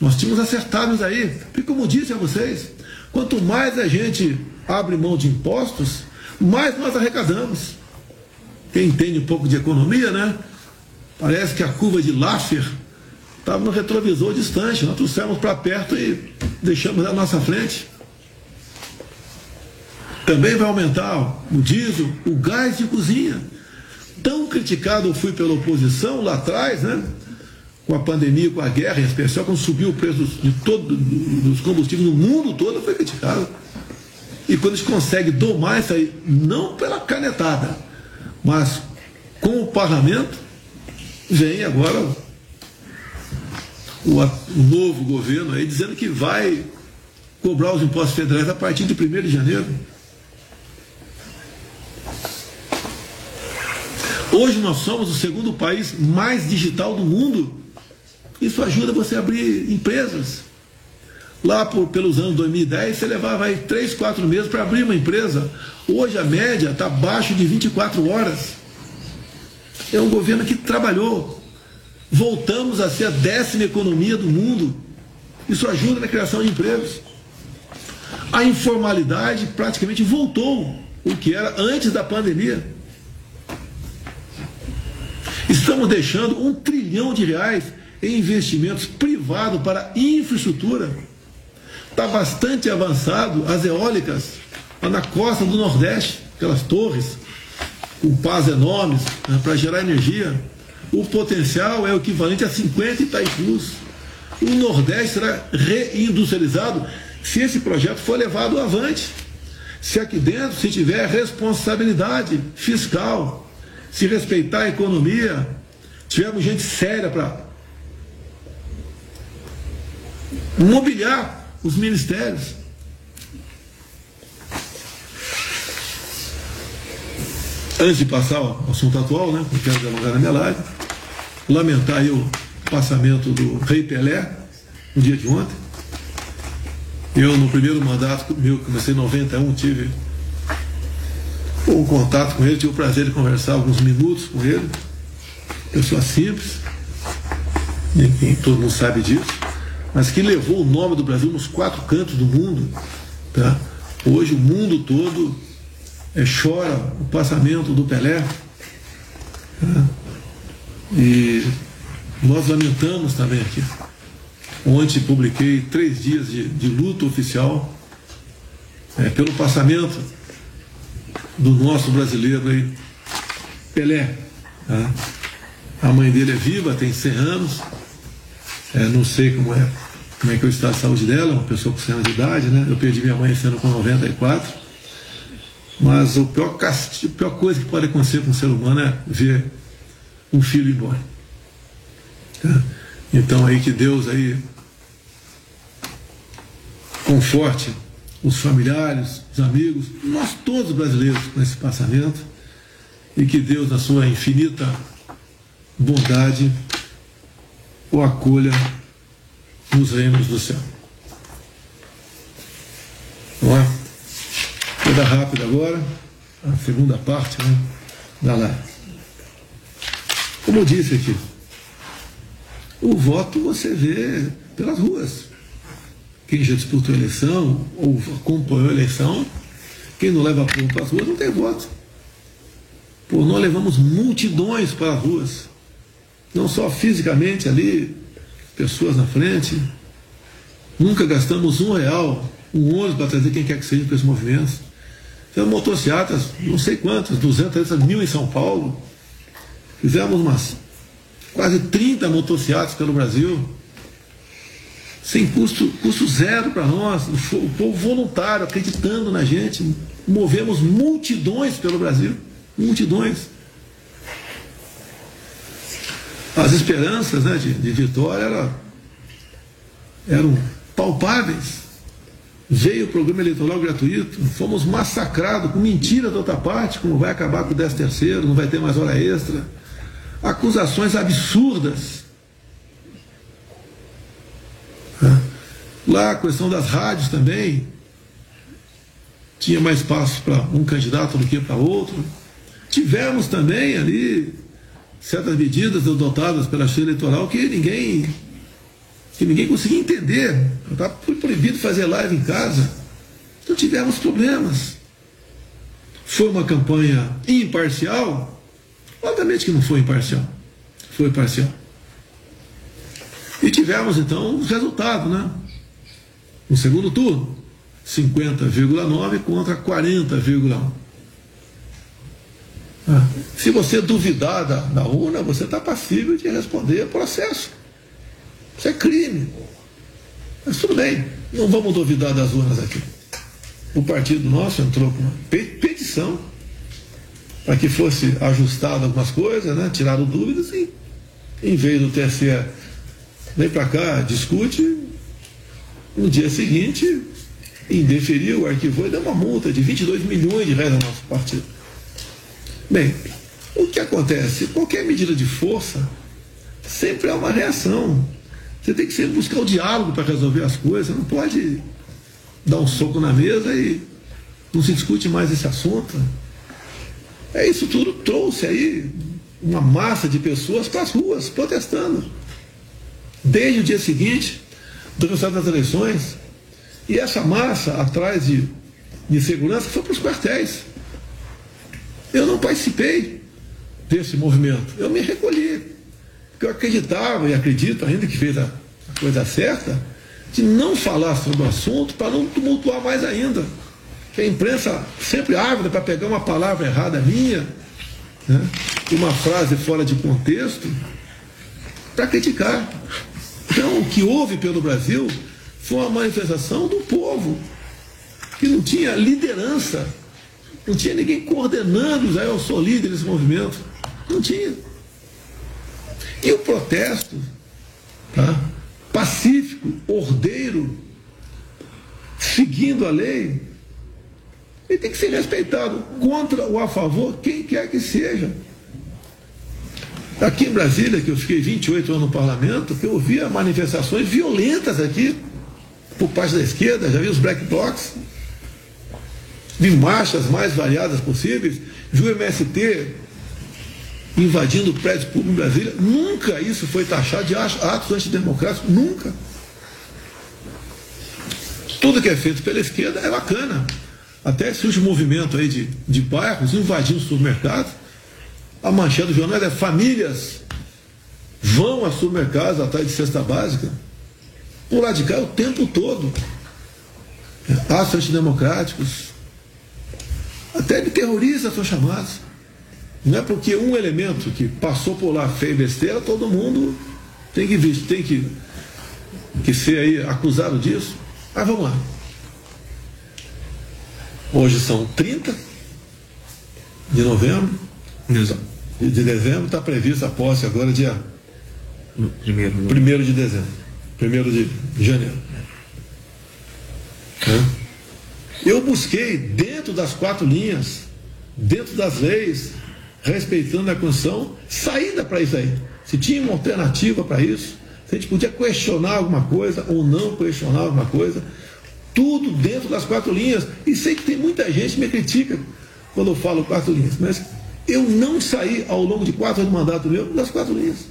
Nós tínhamos acertado aí. Porque, como disse a vocês, quanto mais a gente abre mão de impostos, mais nós arrecadamos. Quem entende um pouco de economia, né? Parece que a curva de Laffer estava no retrovisor distante. Nós trouxemos para perto e deixamos na nossa frente. Também vai aumentar o diesel, o gás de cozinha. Tão criticado fui pela oposição lá atrás, né? Com a pandemia, com a guerra, em especial, quando subiu o preço de todo, dos combustíveis no mundo todo, foi criticado. E quando a gente consegue domar isso aí, não pela canetada, mas com o parlamento, vem agora o, o novo governo aí dizendo que vai cobrar os impostos federais a partir de 1 de janeiro. Hoje nós somos o segundo país mais digital do mundo. Isso ajuda você a abrir empresas. Lá por, pelos anos 2010, você levava aí 3, 4 meses para abrir uma empresa. Hoje a média está abaixo de 24 horas. É um governo que trabalhou. Voltamos a ser a décima economia do mundo. Isso ajuda na criação de empregos. A informalidade praticamente voltou o que era antes da pandemia. Estamos deixando um trilhão de reais em investimentos privados para infraestrutura está bastante avançado as eólicas lá na costa do Nordeste, aquelas torres com pás enormes né, para gerar energia. O potencial é o equivalente a 50 Itaipus. O Nordeste será reindustrializado se esse projeto for levado avante. Se aqui dentro se tiver responsabilidade fiscal, se respeitar a economia, tivermos gente séria para mobiliar os ministérios. Antes de passar ao assunto atual, né, não quero alongar na minha live, lamentar aí o passamento do Rei Pelé no dia de ontem. Eu, no primeiro mandato meu, comecei em 91, tive um contato com ele, tive o prazer de conversar alguns minutos com ele. Pessoa simples, ninguém, todo mundo sabe disso mas que levou o nome do Brasil nos quatro cantos do mundo. Tá? Hoje o mundo todo é, chora o passamento do Pelé. Tá? E nós lamentamos também aqui. Ontem publiquei três dias de, de luto oficial é, pelo passamento do nosso brasileiro aí, Pelé. Tá? A mãe dele é viva, tem 100 anos. É, não sei como é como é que é o estado de saúde dela, uma pessoa com 100 anos de idade, né? Eu perdi minha mãe ano com 94. Mas o pior, castigo, a pior coisa que pode acontecer com um ser humano é ver um filho embora. Tá? Então aí que Deus aí conforte os familiares, os amigos, nós todos brasileiros com esse passamento e que Deus, na sua infinita bondade, o acolha nos reinos do céu. Vamos lá? Vou dar rápido agora, a segunda parte né, da live. Como eu disse aqui, o voto você vê pelas ruas. Quem já disputou a eleição ou acompanhou a eleição, quem não leva para as ruas não tem voto. Por nós levamos multidões para as ruas. Não só fisicamente ali, pessoas na frente. Nunca gastamos um real, um ônibus para trazer quem quer que seja para esse movimento. Fizemos motocicletas, não sei quantas, 200, 300 mil em São Paulo. Fizemos umas quase 30 motocicletas pelo Brasil. Sem custo, custo zero para nós, o povo voluntário, acreditando na gente. Movemos multidões pelo Brasil. Multidões. As esperanças né, de, de vitória eram, eram palpáveis. Veio o programa eleitoral gratuito, fomos massacrados com mentira da outra parte, como vai acabar com o 10 terceiro, não vai ter mais hora extra. Acusações absurdas. Lá a questão das rádios também. Tinha mais espaço para um candidato do que para outro. Tivemos também ali certas medidas adotadas pela lei eleitoral que ninguém que ninguém conseguia entender. Tá, foi proibido fazer live em casa. Então tivemos problemas. Foi uma campanha imparcial? Obviamente que não foi imparcial. Foi parcial. E tivemos então os resultados, né? No segundo turno, 50,9 contra 40,1. Ah, se você duvidar da, da urna, você está passível de responder processo. Isso é crime. Mas tudo bem, não vamos duvidar das urnas aqui. O partido nosso entrou com uma petição para que fosse ajustado algumas coisas, né? tirado dúvidas e, em vez do TSE vem para cá, discute, no dia seguinte indeferiu, arquivou e deu uma multa de 22 milhões de reais ao nosso partido. Bem, o que acontece? Qualquer medida de força sempre é uma reação. Você tem que sempre buscar o diálogo para resolver as coisas. Você não pode dar um soco na mesa e não se discute mais esse assunto. É isso tudo trouxe aí uma massa de pessoas para as ruas protestando. Desde o dia seguinte do resultado das eleições. E essa massa atrás de, de segurança foi para os quartéis. Eu não participei desse movimento. Eu me recolhi. Porque eu acreditava e acredito ainda que fez a, coisa certa de não falar sobre o assunto para não tumultuar mais ainda. A imprensa sempre ávida para pegar uma palavra errada minha, né, uma frase fora de contexto, para criticar. Então, o que houve pelo Brasil foi uma manifestação do povo, que não tinha liderança, não tinha ninguém coordenando, já eu sou líder desse movimento. Não tinha. E o protesto, tá? pacífico, ordeiro, seguindo a lei, ele tem que ser respeitado, contra ou a favor, quem quer que seja. Aqui em Brasília, que eu fiquei 28 anos no parlamento, que eu ouvia manifestações violentas aqui, por parte da esquerda, já vi os black blocs, vi marchas mais variadas possíveis, vi o MST invadindo o prédio público em Brasília. Nunca isso foi taxado de atos antidemocráticos, nunca. Tudo que é feito pela esquerda é bacana. Até surge um movimento aí de, de bairros invadindo supermercados. A manchete do jornal é famílias vão a supermercados atrás de cesta básica. Por lá de cá o tempo todo. Atos antidemocráticos. Até de terroristas são chamados. Não é porque um elemento que passou por lá fez besteira, todo mundo tem que, tem que, que ser aí acusado disso. Mas vamos lá. Hoje são 30 de novembro. Exato. De dezembro está prevista a posse agora dia primeiro, primeiro de dezembro. Primeiro de janeiro. Eu busquei dentro das quatro linhas, dentro das leis, respeitando a Constituição, saída para isso aí. Se tinha uma alternativa para isso, se a gente podia questionar alguma coisa ou não questionar alguma coisa, tudo dentro das quatro linhas. E sei que tem muita gente que me critica quando eu falo quatro linhas, mas eu não saí ao longo de quatro anos de mandato meu das quatro linhas.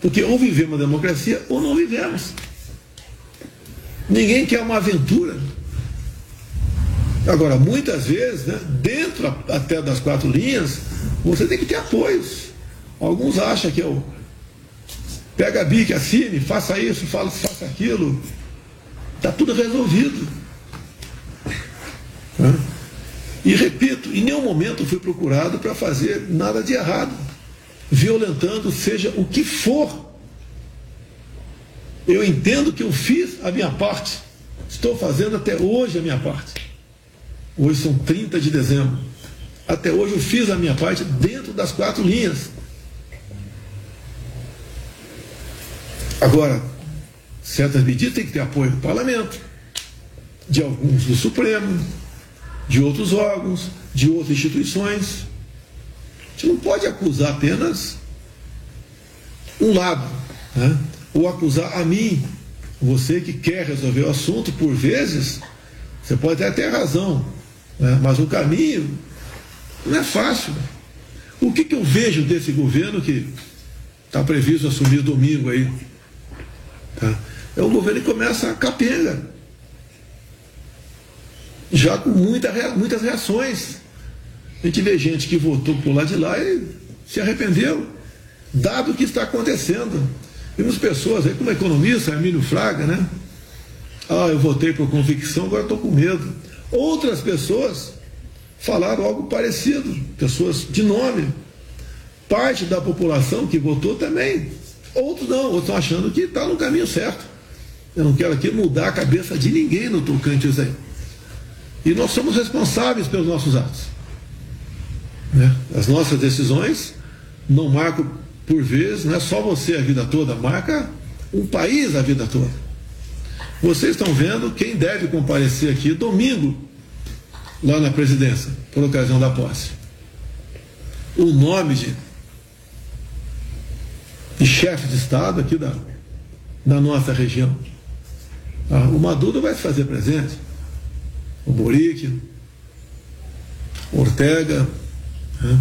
Porque ou vivemos a democracia ou não vivemos. Ninguém quer uma aventura. Agora, muitas vezes, né, dentro até das quatro linhas, você tem que ter apoios. Alguns acham que eu pega a BIC, assine, faça isso, faça aquilo. Está tudo resolvido. E repito, em nenhum momento fui procurado para fazer nada de errado, violentando seja o que for. Eu entendo que eu fiz a minha parte, estou fazendo até hoje a minha parte. Hoje são 30 de dezembro. Até hoje eu fiz a minha parte dentro das quatro linhas. Agora, certas medidas têm que ter apoio do parlamento, de alguns do Supremo, de outros órgãos, de outras instituições. A gente não pode acusar apenas um lado, né? ou acusar a mim, você que quer resolver o assunto, por vezes, você pode até ter razão, né? mas o caminho não é fácil. O que, que eu vejo desse governo que está previsto assumir domingo aí? Tá? É um governo que começa a capenga já com muita, muitas reações. A gente vê gente que votou por lá de lá e se arrependeu, dado o que está acontecendo. Vimos pessoas aí, como economista, Emílio Fraga, né? Ah, eu votei por convicção, agora estou com medo. Outras pessoas falaram algo parecido, pessoas de nome. Parte da população que votou também. Outros não, outros estão achando que está no caminho certo. Eu não quero aqui mudar a cabeça de ninguém no tocante isso aí. E nós somos responsáveis pelos nossos atos. Né? As nossas decisões não marcam, por vezes, não é só você a vida toda, marca um país a vida toda. Vocês estão vendo quem deve comparecer aqui domingo, lá na presidência, por ocasião da posse. O nome de, de chefe de Estado aqui da, da nossa região. Ah, o Maduro vai se fazer presente o Boric, Ortega. Né?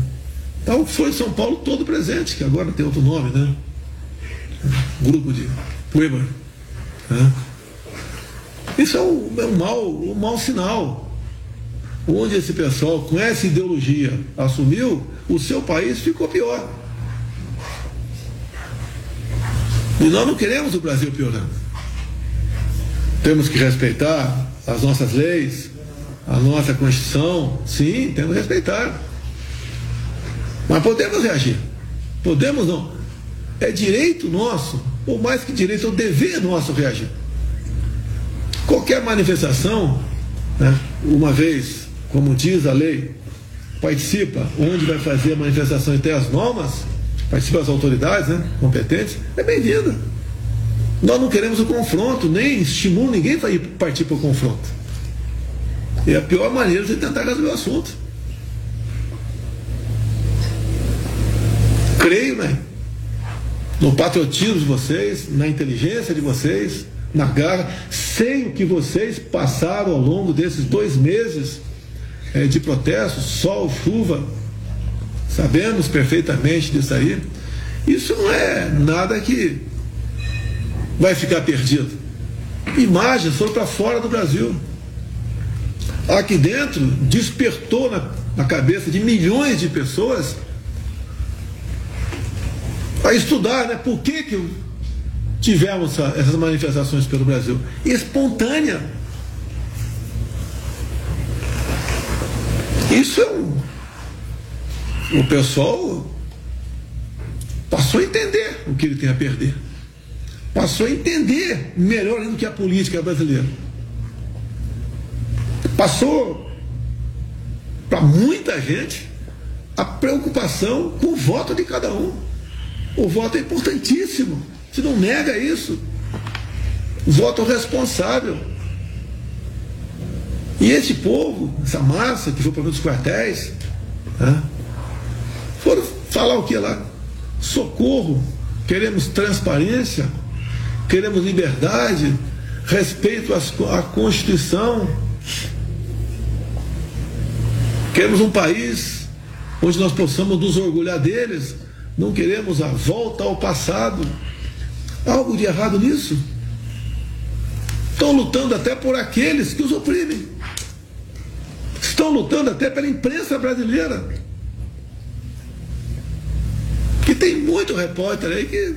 Tá o Folha de São Paulo todo presente, que agora tem outro nome, né? Grupo de Weber. Né? Isso é um, é um, mau, um mau sinal. Onde esse pessoal, com essa ideologia, assumiu, o seu país ficou pior. E nós não queremos o Brasil piorando. Temos que respeitar as nossas leis, a nossa Constituição, sim, temos que respeitar. Mas podemos reagir. Podemos não. É direito nosso, ou mais que direito, é o dever nosso reagir. Qualquer manifestação, né, uma vez, como diz a lei, participa onde vai fazer a manifestação e tem as normas, participa as autoridades né, competentes, é bem-vinda. Nós não queremos o confronto, nem estimulo ninguém para ir partir para o confronto. É a pior maneira de tentar resolver o assunto. Creio, né? No patriotismo de vocês, na inteligência de vocês, na garra. Sei o que vocês passaram ao longo desses dois meses é, de protesto, sol, chuva. Sabemos perfeitamente disso aí. Isso não é nada que vai ficar perdido. Imagens foram para fora do Brasil aqui dentro despertou na, na cabeça de milhões de pessoas a estudar, né? Por que, que tivemos essas manifestações pelo Brasil? Espontânea. Isso é um. O pessoal passou a entender o que ele tem a perder. Passou a entender melhor do que a política brasileira passou para muita gente a preocupação com o voto de cada um. O voto é importantíssimo. Se não nega isso. Voto responsável. E esse povo, essa massa que foi para os quartéis, né, foram falar o que lá? Socorro, queremos transparência, queremos liberdade, respeito à Constituição. Queremos um país onde nós possamos nos orgulhar deles. Não queremos a volta ao passado. Algo de errado nisso? Estão lutando até por aqueles que os oprimem. Estão lutando até pela imprensa brasileira. Que tem muito repórter aí que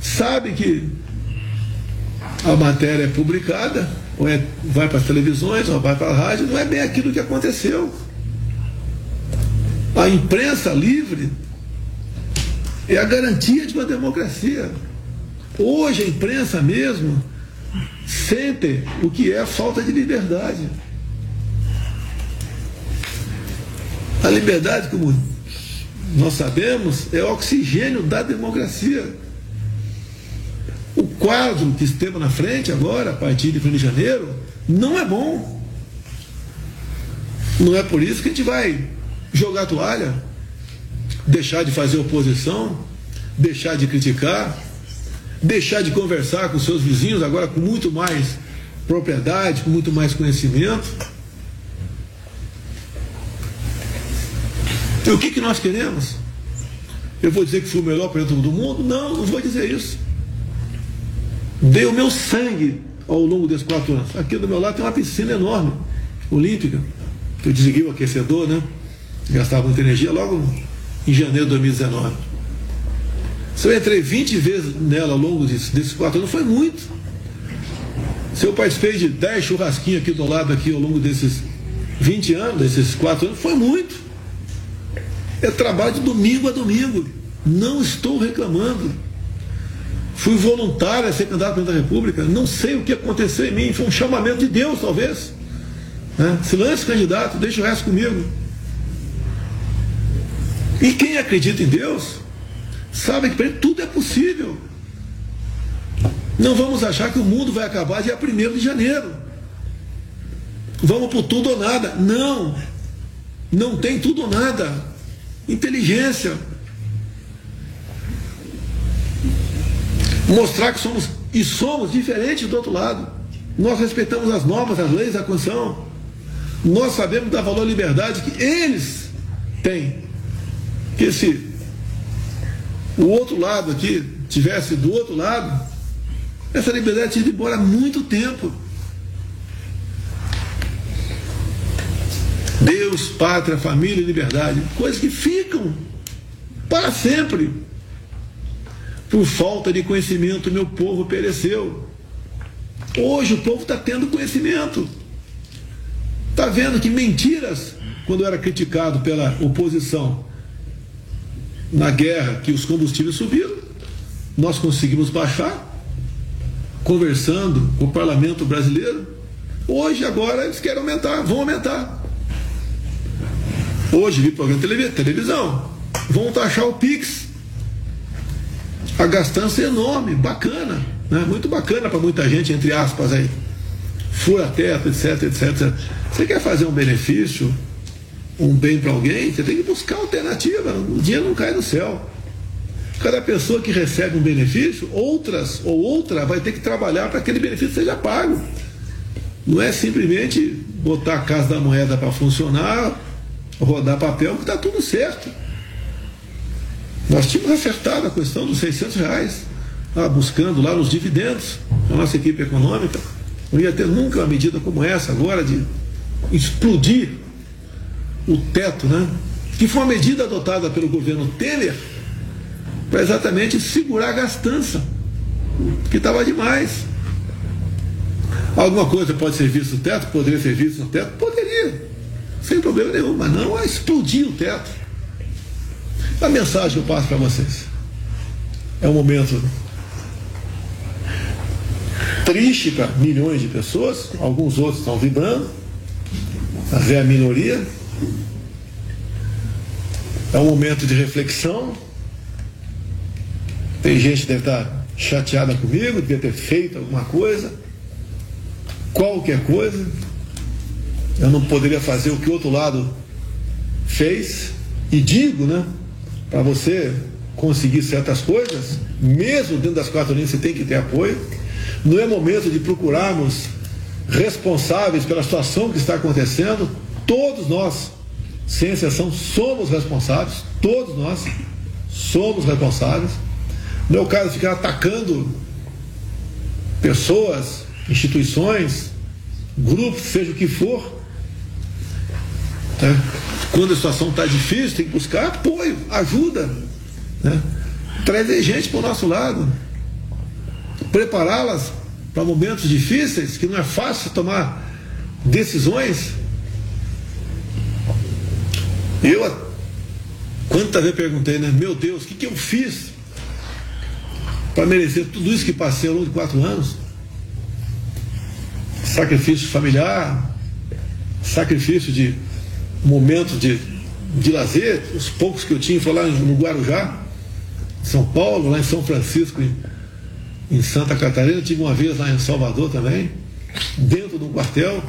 sabe que a matéria é publicada, ou é, vai para as televisões, ou vai para a rádio, não é bem aquilo que aconteceu. A imprensa livre é a garantia de uma democracia. Hoje a imprensa mesmo sente o que é a falta de liberdade. A liberdade, como nós sabemos, é o oxigênio da democracia. O quadro que esteve na frente agora, a partir de 1 de janeiro, não é bom. Não é por isso que a gente vai jogar a toalha, deixar de fazer oposição, deixar de criticar, deixar de conversar com seus vizinhos, agora com muito mais propriedade, com muito mais conhecimento. E o que, que nós queremos? Eu vou dizer que fui o melhor presidente do mundo? Não, não vou dizer isso. Dei o meu sangue ao longo desses quatro anos. Aqui do meu lado tem uma piscina enorme, olímpica, eu desliguei o aquecedor, né? Gastava muita energia logo em janeiro de 2019. Se eu entrei 20 vezes nela ao longo desses quatro anos, foi muito. Se eu participei de 10 churrasquinhos aqui do lado, aqui ao longo desses 20 anos, desses quatro anos, foi muito. É trabalho de domingo a domingo. Não estou reclamando. Fui voluntário a ser candidato a presidente da República. Não sei o que aconteceu em mim. Foi um chamamento de Deus, talvez. Né? Se lance candidato, deixa o resto comigo. E quem acredita em Deus, sabe que para ele tudo é possível. Não vamos achar que o mundo vai acabar dia 1 de janeiro. Vamos por tudo ou nada. Não. Não tem tudo ou nada. Inteligência. Mostrar que somos e somos diferentes do outro lado. Nós respeitamos as normas, as leis, a Constituição. Nós sabemos dar valor à liberdade que eles têm. Que se o outro lado aqui tivesse do outro lado, essa liberdade tinha ido embora há muito tempo. Deus, pátria, família e liberdade, coisas que ficam para sempre. Por falta de conhecimento, meu povo pereceu. Hoje o povo está tendo conhecimento. Está vendo que mentiras, quando era criticado pela oposição na guerra, que os combustíveis subiram, nós conseguimos baixar, conversando com o parlamento brasileiro. Hoje, agora, eles querem aumentar, vão aumentar. Hoje vi programa de televisão. Vão taxar o Pix. A gastança é enorme, bacana, né? muito bacana para muita gente, entre aspas aí. Fura teto, etc, etc, etc. Você quer fazer um benefício, um bem para alguém, você tem que buscar alternativa. O dinheiro não cai do céu. Cada pessoa que recebe um benefício, outras ou outra vai ter que trabalhar para que aquele benefício seja pago. Não é simplesmente botar a casa da moeda para funcionar, rodar papel, que está tudo certo. Nós tínhamos acertado a questão dos 600 reais, lá, buscando lá nos dividendos, a nossa equipe econômica. Não ia ter nunca uma medida como essa agora de explodir o teto, né? Que foi uma medida adotada pelo governo Temer para exatamente segurar a gastança, que estava demais. Alguma coisa pode ser vista no teto? Poderia ser vista no teto? Poderia sem problema nenhum, mas não explodir o teto. A mensagem que eu passo para vocês é um momento triste para milhões de pessoas, alguns outros estão vibrando, mas é a minoria. É um momento de reflexão. Tem gente que deve estar chateada comigo, devia ter feito alguma coisa, qualquer coisa, eu não poderia fazer o que o outro lado fez. E digo, né, para você conseguir certas coisas, mesmo dentro das quatro linhas você tem que ter apoio. Não é momento de procurarmos responsáveis pela situação que está acontecendo. Todos nós, sem exceção, somos responsáveis, todos nós somos responsáveis. Não é o caso de ficar atacando pessoas, instituições, grupos, seja o que for. Tá? Quando a situação está difícil, tem que buscar apoio, ajuda. Né? Trazer gente para o nosso lado. Prepará-las para momentos difíceis, que não é fácil tomar decisões. Eu, quantas vezes perguntei, né? Meu Deus, o que, que eu fiz para merecer tudo isso que passei ao longo de quatro anos? Sacrifício familiar, sacrifício de momentos de, de lazer, os poucos que eu tinha foi lá no Guarujá, São Paulo, lá em São Francisco, em, em Santa Catarina, tive uma vez lá em Salvador também, dentro do quartel.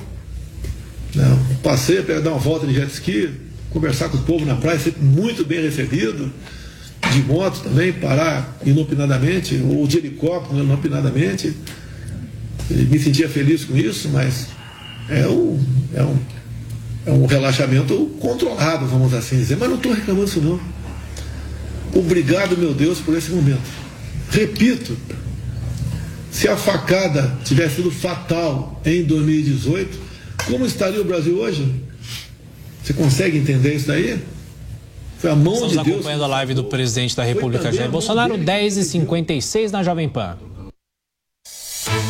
Né, passei a dar uma volta de jet ski, conversar com o povo na praia, sempre muito bem recebido, de moto também, parar inopinadamente, ou de helicóptero inopinadamente. Me sentia feliz com isso, mas é um, é um é um relaxamento controlado, vamos assim dizer, mas não estou reclamando disso não. Obrigado, meu Deus, por esse momento. Repito, se a facada tivesse sido fatal em 2018, como estaria o Brasil hoje? Você consegue entender isso daí? Foi a mão Estamos de Deus. Estamos acompanhando a live do presidente da República, Jair Bolsonaro, 10h56 na Jovem Pan.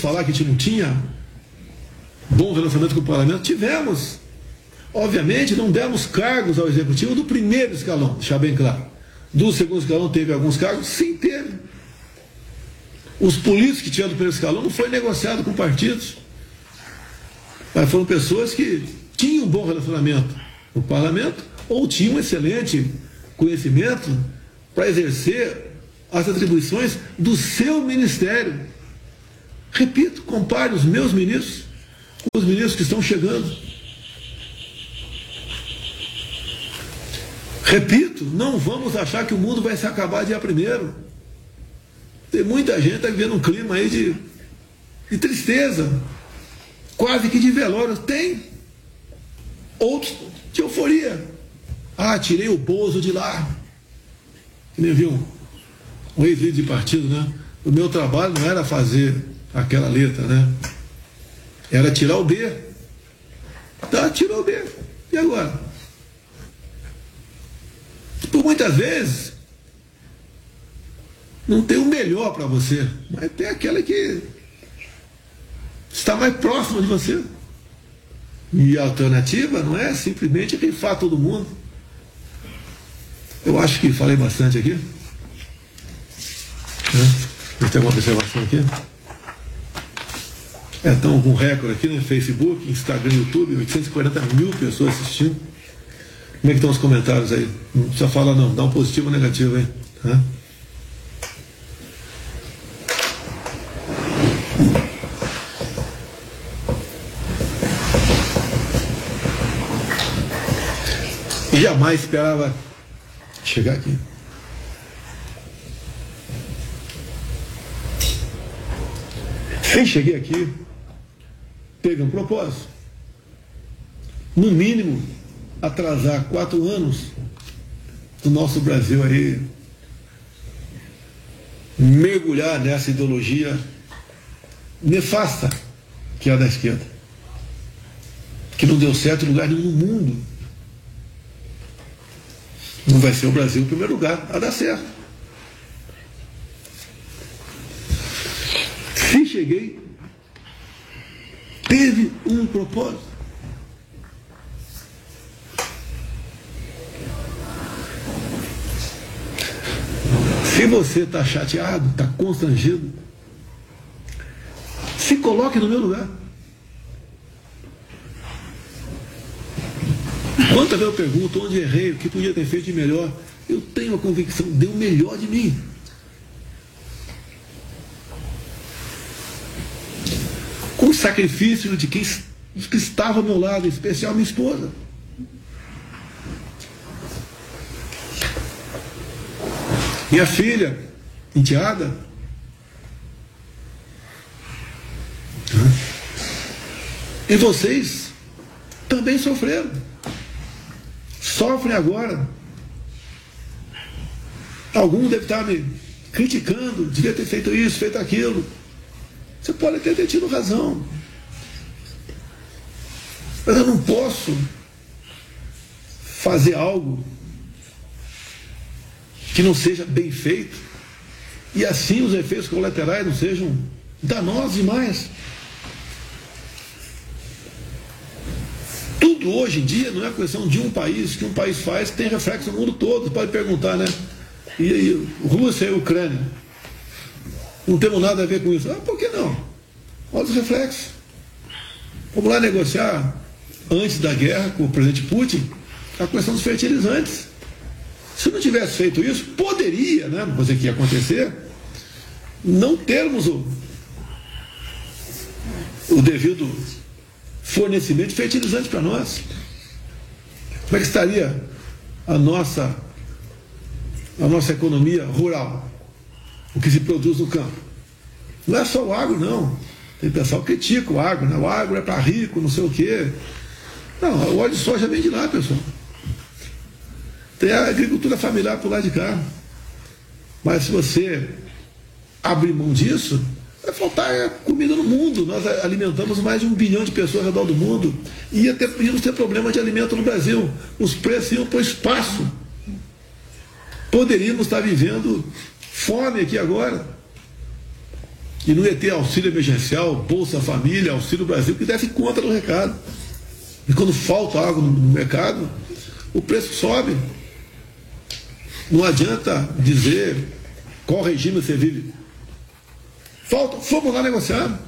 falar que a gente não tinha bom relacionamento com o parlamento, tivemos. Obviamente, não demos cargos ao executivo do primeiro escalão, deixar bem claro. Do segundo escalão teve alguns cargos? Sim, teve. Os políticos que tinham do primeiro escalão não foi negociado com partidos. Mas foram pessoas que tinham um bom relacionamento no parlamento ou tinham um excelente conhecimento para exercer as atribuições do seu ministério. Repito, compare os meus ministros com os ministros que estão chegando. Repito, não vamos achar que o mundo vai se acabar dia primeiro. Tem muita gente que está vivendo um clima aí de, de tristeza, quase que de velório. Tem. Outros de euforia. Ah, tirei o Bozo de lá. Que nem viu um ex-líder de partido, né? O meu trabalho não era fazer aquela letra, né? Era tirar o B. Tá, tirou o B. E agora? Por muitas vezes, não tem o melhor para você, mas tem aquela que está mais próxima de você. E a alternativa não é simplesmente rifar todo mundo. Eu acho que falei bastante aqui. Né? Tem uma observação aqui? É, estão com recorde aqui no né? Facebook, Instagram, YouTube, 840 mil pessoas assistindo. Como é que estão os comentários aí? Não precisa falar não, dá um positivo ou negativo aí. Tá? E jamais esperava chegar aqui. Sem cheguei aqui, teve um propósito. No mínimo, atrasar quatro anos do nosso Brasil aí mergulhar nessa ideologia nefasta que é a da esquerda. Que não deu certo em lugar nenhum no mundo. Não vai ser o Brasil em primeiro lugar a dar certo. Se cheguei, teve um propósito. Se você está chateado, está constrangido, se coloque no meu lugar. Quantas vezes eu pergunto onde errei, o que podia ter feito de melhor, eu tenho a convicção, deu o melhor de mim. Com sacrifício de quem que estava ao meu lado, em especial minha esposa. Minha filha, enteada. E vocês também sofreram. Sofrem agora. Algum deve estar me criticando, devia ter feito isso, feito aquilo. Você pode até ter tido razão. Mas eu não posso fazer algo que não seja bem feito, e assim os efeitos colaterais não sejam danosos demais. Tudo hoje em dia não é questão de um país, que um país faz, tem reflexo no mundo todo. Você pode perguntar, né? E, e Rússia e Ucrânia. Não temos nada a ver com isso. Ah, por que não? Olha os reflexos. Vamos lá negociar antes da guerra com o presidente Putin a questão dos fertilizantes. Se não tivesse feito isso, poderia, né? Não vou que ia acontecer, não termos o, o devido fornecimento de fertilizantes para nós. Como é que estaria a nossa, a nossa economia rural? O que se produz no campo? Não é só o agro, não. Tem pessoal que critica o agro, né? O agro é para rico, não sei o quê. Não, o óleo de soja vem de lá, pessoal. Tem a agricultura familiar por lá de cá. Mas se você abrir mão disso, vai faltar comida no mundo. Nós alimentamos mais de um bilhão de pessoas ao redor do mundo. E ia ter, íamos ter problema de alimento no Brasil. Os preços iam para o espaço. Poderíamos estar vivendo fome aqui agora. E não ia ter auxílio emergencial, Bolsa Família, Auxílio Brasil, que desse conta do recado. E quando falta água no mercado, o preço sobe. Não adianta dizer qual regime você vive. Falta, fomos lá negociar.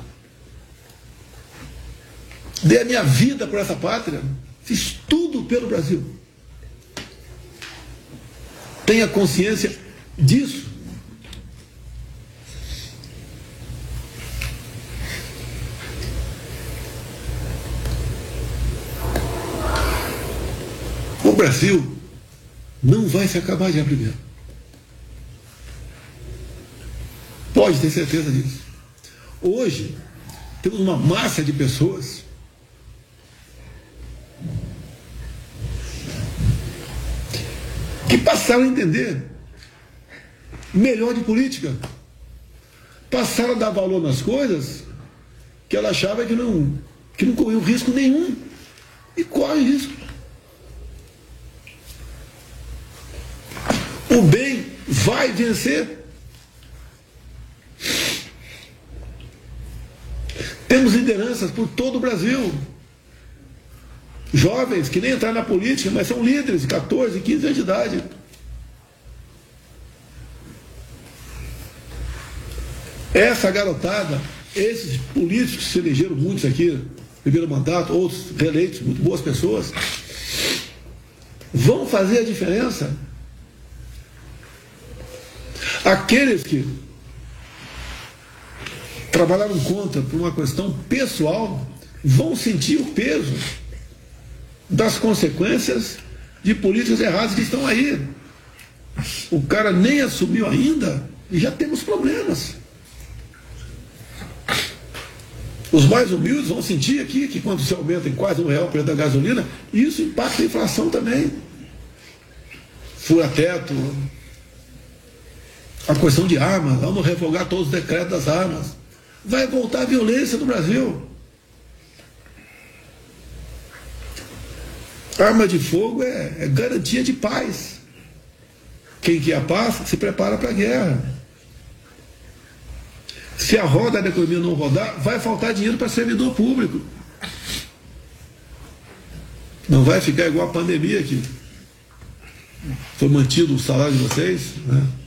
Dei a minha vida por essa pátria. Fiz tudo pelo Brasil. Tenha consciência disso. Brasil não vai se acabar dia primeiro. Pode ter certeza disso. Hoje, temos uma massa de pessoas que passaram a entender melhor de política. Passaram a dar valor nas coisas que ela achava que não, que não corriam risco nenhum. E corre risco. O bem vai vencer. Temos lideranças por todo o Brasil. Jovens que nem entraram na política, mas são líderes de 14, 15 anos de idade. Essa garotada, esses políticos que se elegeram muitos aqui, primeiro mandato, outros reeleitos, muito boas pessoas, vão fazer a diferença. Aqueles que trabalharam contra por uma questão pessoal vão sentir o peso das consequências de políticas erradas que estão aí. O cara nem assumiu ainda e já temos problemas. Os mais humildes vão sentir aqui que quando se aumenta em quase um real o preço da gasolina, isso impacta a inflação também. Fura teto, a questão de armas, vamos revogar todos os decretos das armas. Vai voltar a violência no Brasil. Arma de fogo é, é garantia de paz. Quem quer a paz se prepara para a guerra. Se a roda da economia não rodar, vai faltar dinheiro para servidor público. Não vai ficar igual a pandemia aqui. Foi mantido o salário de vocês. Né?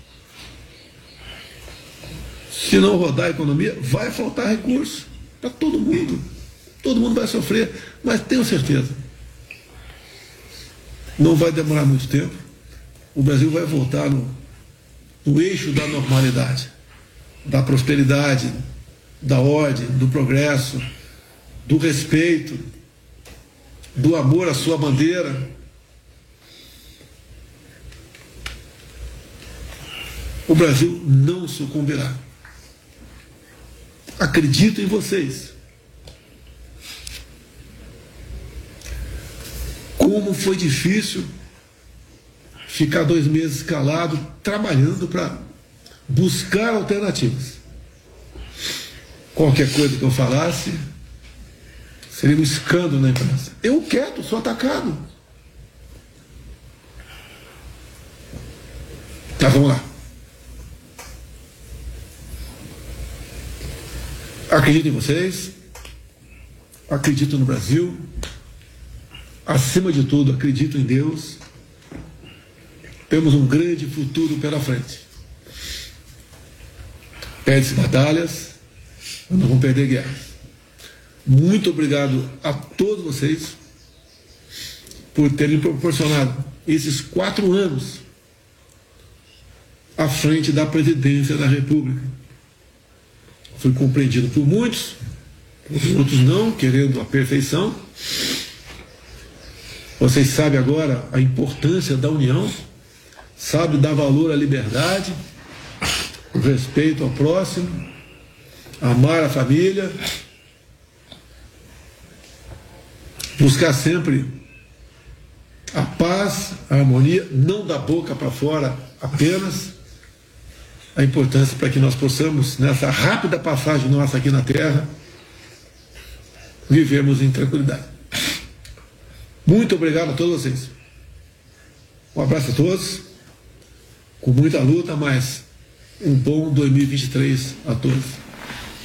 Se não rodar a economia, vai faltar recurso para todo mundo. Todo mundo vai sofrer, mas tenho certeza. Não vai demorar muito tempo. O Brasil vai voltar no, no eixo da normalidade, da prosperidade, da ordem, do progresso, do respeito, do amor à sua bandeira. O Brasil não sucumbirá. Acredito em vocês. Como foi difícil ficar dois meses calado, trabalhando para buscar alternativas. Qualquer coisa que eu falasse seria um escândalo na imprensa. Eu quieto, sou atacado. Tá, vamos lá. Acredito em vocês, acredito no Brasil, acima de tudo, acredito em Deus. Temos um grande futuro pela frente. Perde-se batalhas, não vamos perder guerras. Muito obrigado a todos vocês por terem proporcionado esses quatro anos à frente da presidência da República. Fui compreendido por muitos, outros não, querendo a perfeição. Vocês sabem agora a importância da união, sabem dar valor à liberdade, o respeito ao próximo, amar a família, buscar sempre a paz, a harmonia, não da boca para fora apenas, a importância para que nós possamos, nessa rápida passagem nossa aqui na Terra, vivermos em tranquilidade. Muito obrigado a todos vocês. Um abraço a todos, com muita luta, mas um bom 2023 a todos.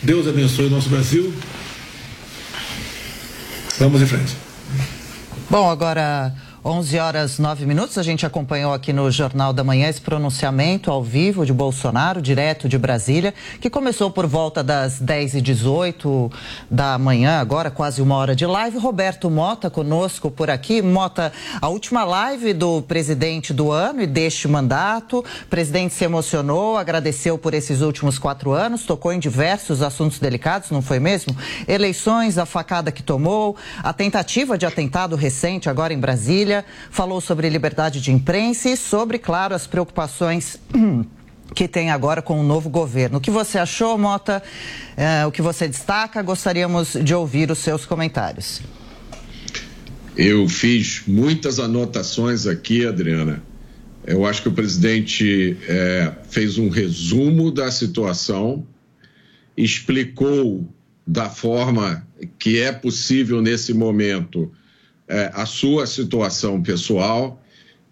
Deus abençoe o nosso Brasil. Vamos em frente. Bom, agora 11 horas 9 minutos. A gente acompanhou aqui no Jornal da Manhã esse pronunciamento ao vivo de Bolsonaro, direto de Brasília, que começou por volta das 10 e 18 da manhã, agora quase uma hora de live. Roberto Mota conosco por aqui. Mota, a última live do presidente do ano e deste mandato. O presidente se emocionou, agradeceu por esses últimos quatro anos, tocou em diversos assuntos delicados, não foi mesmo? Eleições, a facada que tomou, a tentativa de atentado recente agora em Brasília falou sobre liberdade de imprensa e sobre, claro, as preocupações que tem agora com o novo governo. O que você achou, Mota? É, o que você destaca? Gostaríamos de ouvir os seus comentários. Eu fiz muitas anotações aqui, Adriana. Eu acho que o presidente é, fez um resumo da situação, explicou da forma que é possível nesse momento é, a sua situação pessoal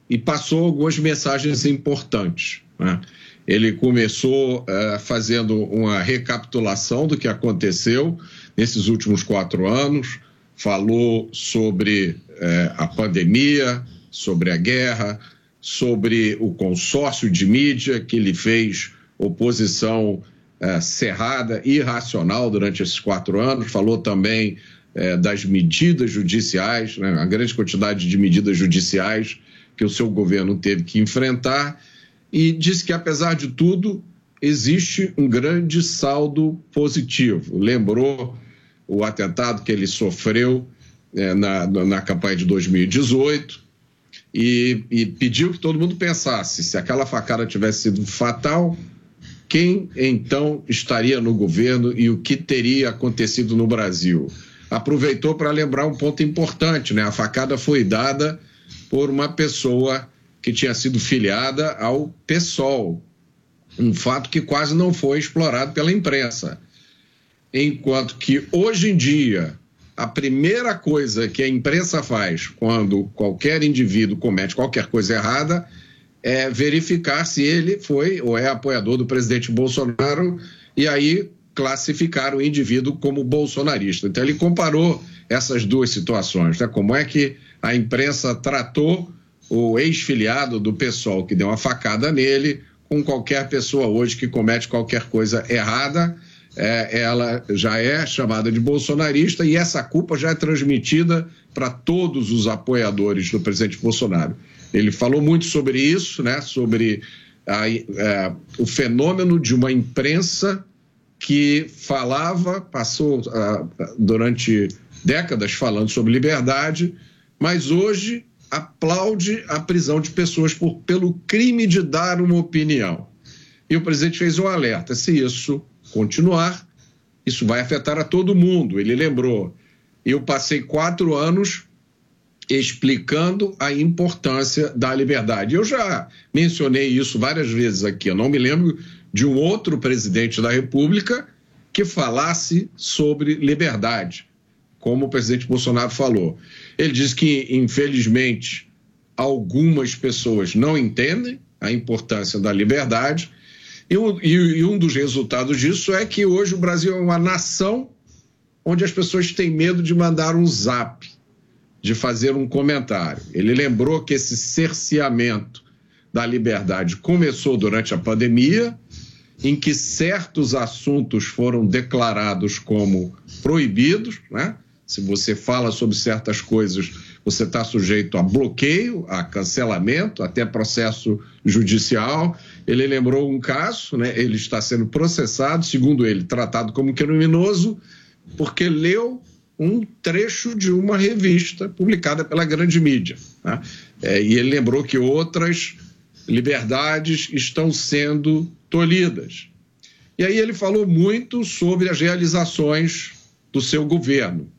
e passou algumas mensagens importantes. Né? Ele começou é, fazendo uma recapitulação do que aconteceu nesses últimos quatro anos, falou sobre é, a pandemia, sobre a guerra, sobre o consórcio de mídia que ele fez oposição é, cerrada, irracional durante esses quatro anos, falou também é, das medidas judiciais, né, a grande quantidade de medidas judiciais que o seu governo teve que enfrentar, e disse que, apesar de tudo, existe um grande saldo positivo. Lembrou o atentado que ele sofreu é, na, na campanha de 2018 e, e pediu que todo mundo pensasse: se aquela facada tivesse sido fatal, quem então estaria no governo e o que teria acontecido no Brasil? Aproveitou para lembrar um ponto importante, né? A facada foi dada por uma pessoa que tinha sido filiada ao PSOL, um fato que quase não foi explorado pela imprensa. Enquanto que hoje em dia a primeira coisa que a imprensa faz quando qualquer indivíduo comete qualquer coisa errada é verificar se ele foi ou é apoiador do presidente Bolsonaro e aí classificar o indivíduo como bolsonarista. Então, ele comparou essas duas situações, né? como é que a imprensa tratou o ex-filiado do PSOL que deu uma facada nele, com qualquer pessoa hoje que comete qualquer coisa errada, é, ela já é chamada de bolsonarista e essa culpa já é transmitida para todos os apoiadores do presidente Bolsonaro. Ele falou muito sobre isso, né? sobre a, é, o fenômeno de uma imprensa que falava, passou uh, durante décadas falando sobre liberdade, mas hoje aplaude a prisão de pessoas por, pelo crime de dar uma opinião. E o presidente fez um alerta: se isso continuar, isso vai afetar a todo mundo. Ele lembrou. Eu passei quatro anos explicando a importância da liberdade. Eu já mencionei isso várias vezes aqui. Eu não me lembro de um outro presidente da República que falasse sobre liberdade, como o presidente Bolsonaro falou. Ele disse que, infelizmente, algumas pessoas não entendem a importância da liberdade, e, e, e um dos resultados disso é que hoje o Brasil é uma nação onde as pessoas têm medo de mandar um zap, de fazer um comentário. Ele lembrou que esse cerceamento da liberdade começou durante a pandemia em que certos assuntos foram declarados como proibidos, né? Se você fala sobre certas coisas, você está sujeito a bloqueio, a cancelamento, até processo judicial. Ele lembrou um caso, né? ele está sendo processado, segundo ele, tratado como criminoso, porque leu um trecho de uma revista publicada pela grande mídia. Né? É, e ele lembrou que outras liberdades estão sendo tolhidas. E aí ele falou muito sobre as realizações do seu governo.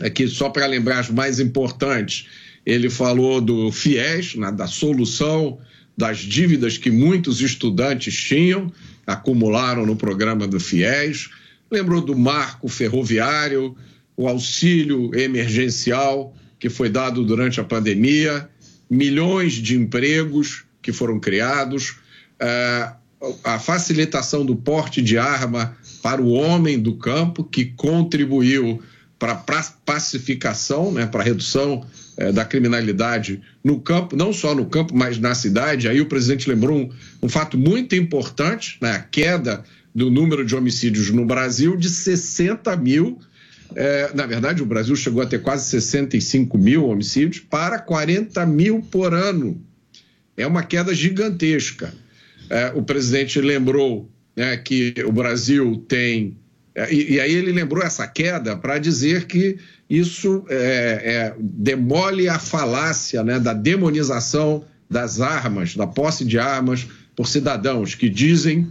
Aqui, só para lembrar as mais importantes, ele falou do FIES, né, da solução das dívidas que muitos estudantes tinham, acumularam no programa do FIES, lembrou do marco ferroviário, o auxílio emergencial que foi dado durante a pandemia, milhões de empregos que foram criados, uh, a facilitação do porte de arma para o homem do campo, que contribuiu para a pacificação, né, para a redução é, da criminalidade no campo, não só no campo, mas na cidade. Aí o presidente lembrou um, um fato muito importante, né, a queda do número de homicídios no Brasil de 60 mil. É, na verdade, o Brasil chegou a ter quase 65 mil homicídios para 40 mil por ano. É uma queda gigantesca. É, o presidente lembrou né, que o Brasil tem. É, e, e, aí ele lembrou essa queda para dizer que isso é, demole a falácia né, da demonização das armas, da posse de armas por cidadãos que dizem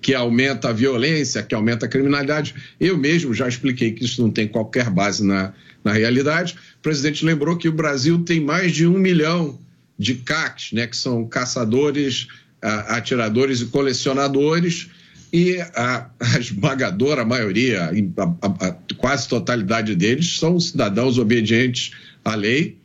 que aumenta a violência, que aumenta a criminalidade. Eu mesmo já expliquei que isso não tem qualquer base na, na realidade. O presidente lembrou que o Brasil tem mais de um milhão de CACs, né, que são caçadores, atiradores e colecionadores, e a, a esmagadora maioria, a, a, a, quase totalidade deles, são cidadãos obedientes à lei.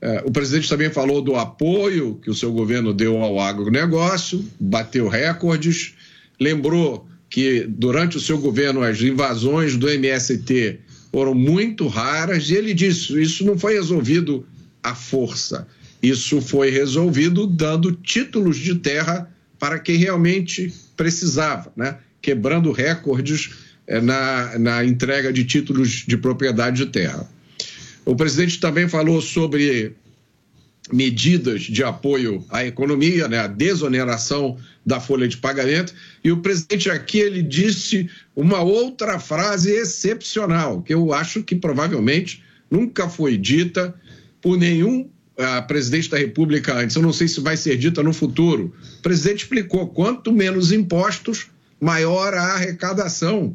É, o presidente também falou do apoio que o seu governo deu ao agronegócio, bateu recordes, lembrou que durante o seu governo as invasões do MST foram muito raras, e ele disse: isso não foi resolvido à força, isso foi resolvido dando títulos de terra para quem realmente precisava, né? quebrando recordes eh, na, na entrega de títulos de propriedade de terra. O presidente também falou sobre medidas de apoio à economia, né, a desoneração da folha de pagamento, e o presidente aqui ele disse uma outra frase excepcional, que eu acho que provavelmente nunca foi dita por nenhum uh, presidente da República antes. Eu não sei se vai ser dita no futuro. O presidente explicou: quanto menos impostos, maior a arrecadação.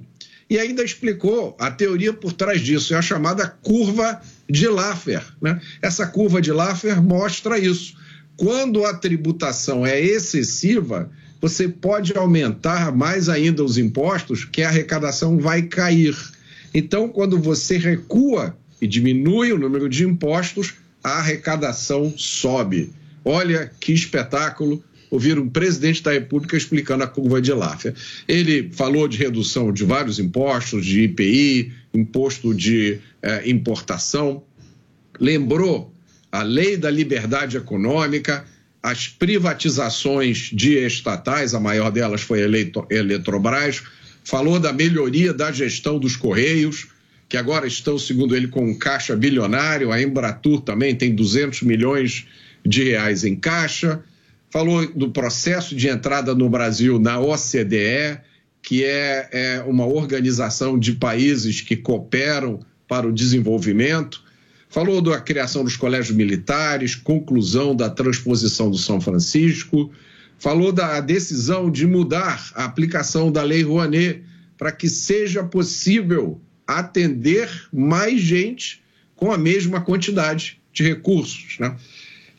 E ainda explicou a teoria por trás disso, é a chamada curva de Laffer. Né? Essa curva de Laffer mostra isso. Quando a tributação é excessiva, você pode aumentar mais ainda os impostos, que a arrecadação vai cair. Então, quando você recua e diminui o número de impostos, a arrecadação sobe. Olha que espetáculo ouvir um presidente da República explicando a curva de Laffer. Ele falou de redução de vários impostos, de IPI, imposto de eh, importação, lembrou a lei da liberdade econômica, as privatizações de estatais, a maior delas foi a Eletrobras, falou da melhoria da gestão dos Correios, que agora estão, segundo ele, com um caixa bilionário, a Embratur também tem 200 milhões de reais em caixa, falou do processo de entrada no Brasil na OCDE, que é, é uma organização de países que cooperam para o desenvolvimento, falou da criação dos colégios militares, conclusão da transposição do São Francisco, falou da decisão de mudar a aplicação da Lei Rouanet para que seja possível atender mais gente com a mesma quantidade de recursos. Né?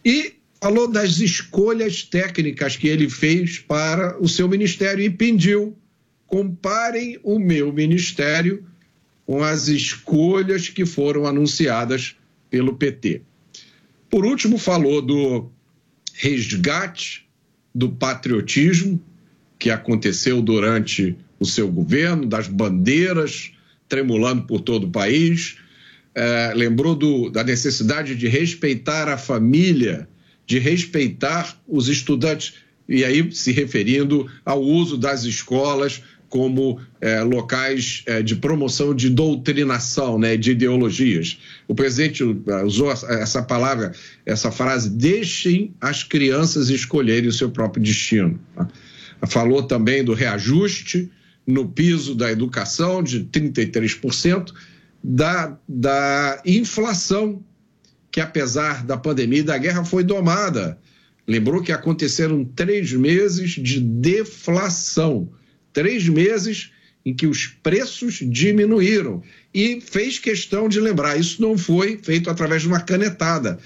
E falou das escolhas técnicas que ele fez para o seu ministério e pediu: comparem o meu ministério com as escolhas que foram anunciadas pelo PT. Por último, falou do resgate do patriotismo que aconteceu durante o seu governo, das bandeiras tremulando por todo o país. É, lembrou do, da necessidade de respeitar a família de respeitar os estudantes, e aí se referindo ao uso das escolas como é, locais é, de promoção de doutrinação, né, de ideologias. O presidente é, usou essa palavra, essa frase, deixem as crianças escolherem o seu próprio destino. Tá? Falou também do reajuste no piso da educação de 33%, da, da inflação que, apesar da pandemia e da guerra, foi domada. Lembrou que aconteceram três meses de deflação, três meses em que os preços diminuíram. E fez questão de lembrar: isso não foi feito através de uma canetada,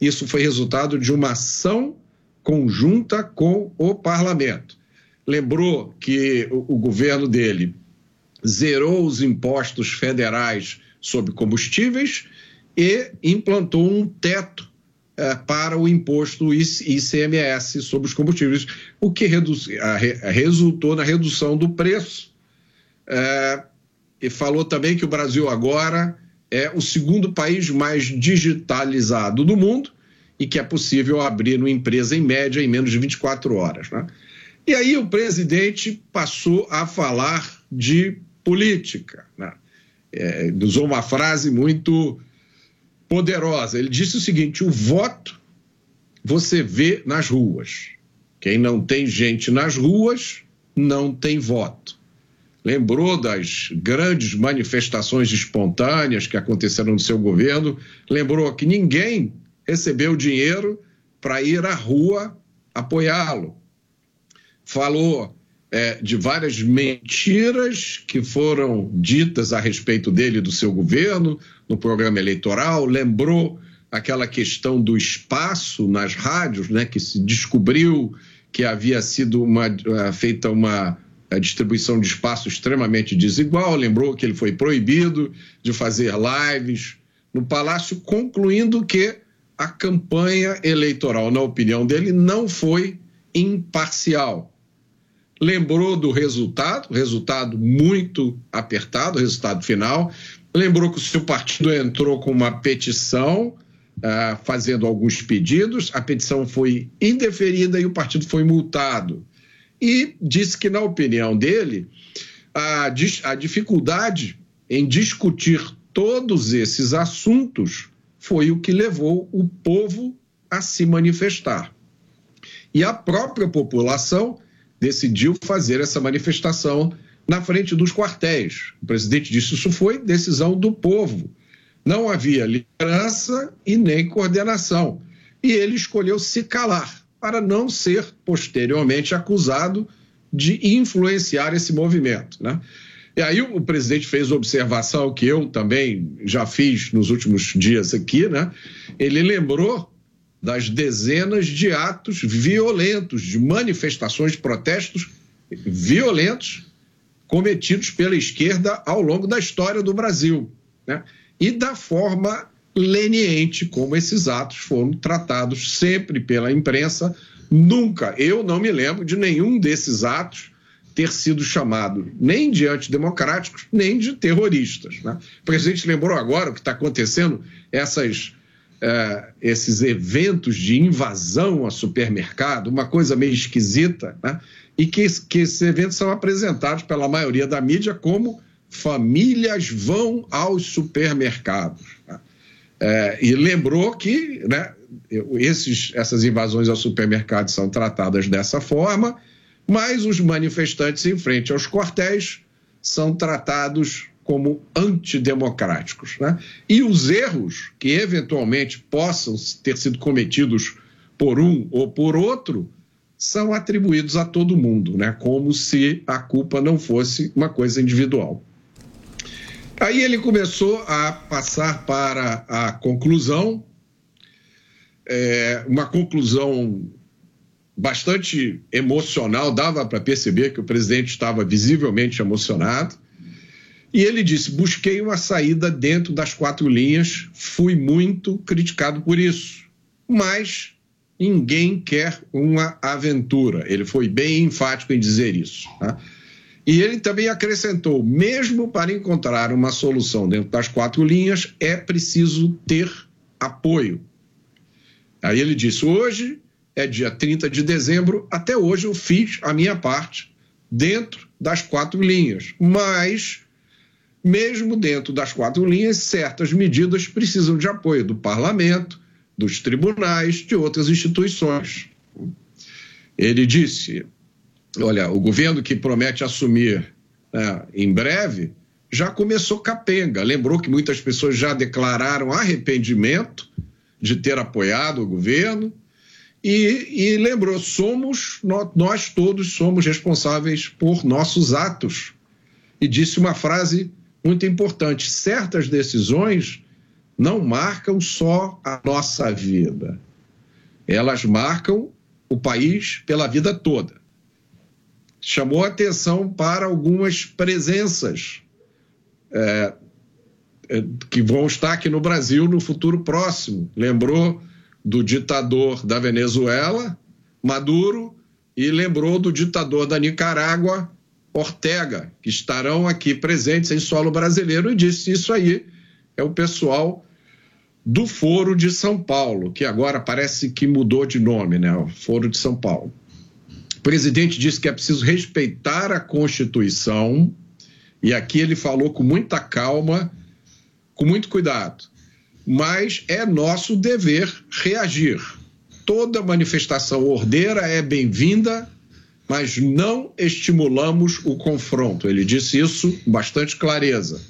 isso foi resultado de uma ação conjunta com o parlamento. Lembrou que o, o governo dele zerou os impostos federais sobre combustíveis e implantou um teto é, para o imposto ICMS sobre os combustíveis, o que resultou na redução do preço. É, e falou também que o Brasil agora é o segundo país mais digitalizado do mundo e que é possível abrir uma empresa em média em menos de 24 horas. Né? E aí o presidente passou a falar de política. Né? É, usou uma frase muito poderosa. Ele disse o seguinte: o voto você vê nas ruas. Quem não tem gente nas ruas não tem voto. Lembrou das grandes manifestações espontâneas que aconteceram no seu governo, lembrou que ninguém recebeu dinheiro para ir à rua apoiá-lo. Falou é, de várias mentiras que foram ditas a respeito dele e do seu governo no programa eleitoral, lembrou aquela questão do espaço nas rádios, né, que se descobriu que havia sido uma, uh, feita uma distribuição de espaço extremamente desigual, lembrou que ele foi proibido de fazer lives no Palácio, concluindo que a campanha eleitoral, na opinião dele, não foi imparcial. Lembrou do resultado, resultado muito apertado, resultado final. Lembrou que o seu partido entrou com uma petição uh, fazendo alguns pedidos, a petição foi indeferida e o partido foi multado. E disse que, na opinião dele, a, a dificuldade em discutir todos esses assuntos foi o que levou o povo a se manifestar. E a própria população decidiu fazer essa manifestação na frente dos quartéis. O presidente disse: Isso foi decisão do povo. Não havia liderança e nem coordenação. E ele escolheu se calar para não ser posteriormente acusado de influenciar esse movimento. Né? E aí o presidente fez observação que eu também já fiz nos últimos dias aqui, né? Ele lembrou das dezenas de atos violentos, de manifestações, de protestos violentos cometidos pela esquerda ao longo da história do Brasil. Né? e da forma leniente como esses atos foram tratados sempre pela imprensa. Nunca, eu não me lembro de nenhum desses atos ter sido chamado nem de antidemocráticos, nem de terroristas. Né? O presidente lembrou agora o que está acontecendo, essas, é, esses eventos de invasão a supermercado, uma coisa meio esquisita, né? e que, que esses eventos são apresentados pela maioria da mídia como famílias vão aos supermercados. Tá? É, e lembrou que né, esses, essas invasões aos supermercados são tratadas dessa forma, mas os manifestantes em frente aos quartéis são tratados como antidemocráticos. Né? E os erros que eventualmente possam ter sido cometidos por um ou por outro são atribuídos a todo mundo, né? como se a culpa não fosse uma coisa individual. Aí ele começou a passar para a conclusão, é, uma conclusão bastante emocional, dava para perceber que o presidente estava visivelmente emocionado. E ele disse: busquei uma saída dentro das quatro linhas, fui muito criticado por isso, mas ninguém quer uma aventura. Ele foi bem enfático em dizer isso. Tá? E ele também acrescentou: mesmo para encontrar uma solução dentro das quatro linhas, é preciso ter apoio. Aí ele disse: hoje é dia 30 de dezembro, até hoje eu fiz a minha parte dentro das quatro linhas, mas mesmo dentro das quatro linhas, certas medidas precisam de apoio do parlamento, dos tribunais, de outras instituições. Ele disse: olha, o governo que promete assumir né, em breve já começou capenga. Lembrou que muitas pessoas já declararam arrependimento de ter apoiado o governo. E, e lembrou, somos, nós todos somos responsáveis por nossos atos. E disse uma frase muito importante: certas decisões não marcam só a nossa vida, elas marcam o país pela vida toda. Chamou atenção para algumas presenças é, é, que vão estar aqui no Brasil no futuro próximo. Lembrou do ditador da Venezuela, Maduro, e lembrou do ditador da Nicarágua, Ortega, que estarão aqui presentes em solo brasileiro, e disse isso aí é o pessoal do Foro de São Paulo, que agora parece que mudou de nome, né? O Foro de São Paulo. O presidente disse que é preciso respeitar a Constituição, e aqui ele falou com muita calma, com muito cuidado. Mas é nosso dever reagir. Toda manifestação ordeira é bem-vinda, mas não estimulamos o confronto. Ele disse isso com bastante clareza.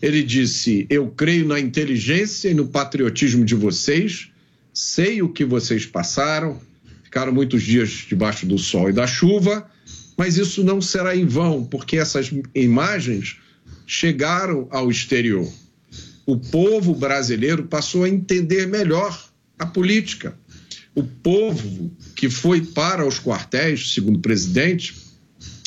Ele disse: Eu creio na inteligência e no patriotismo de vocês, sei o que vocês passaram, ficaram muitos dias debaixo do sol e da chuva, mas isso não será em vão, porque essas imagens chegaram ao exterior. O povo brasileiro passou a entender melhor a política. O povo que foi para os quartéis, segundo o presidente,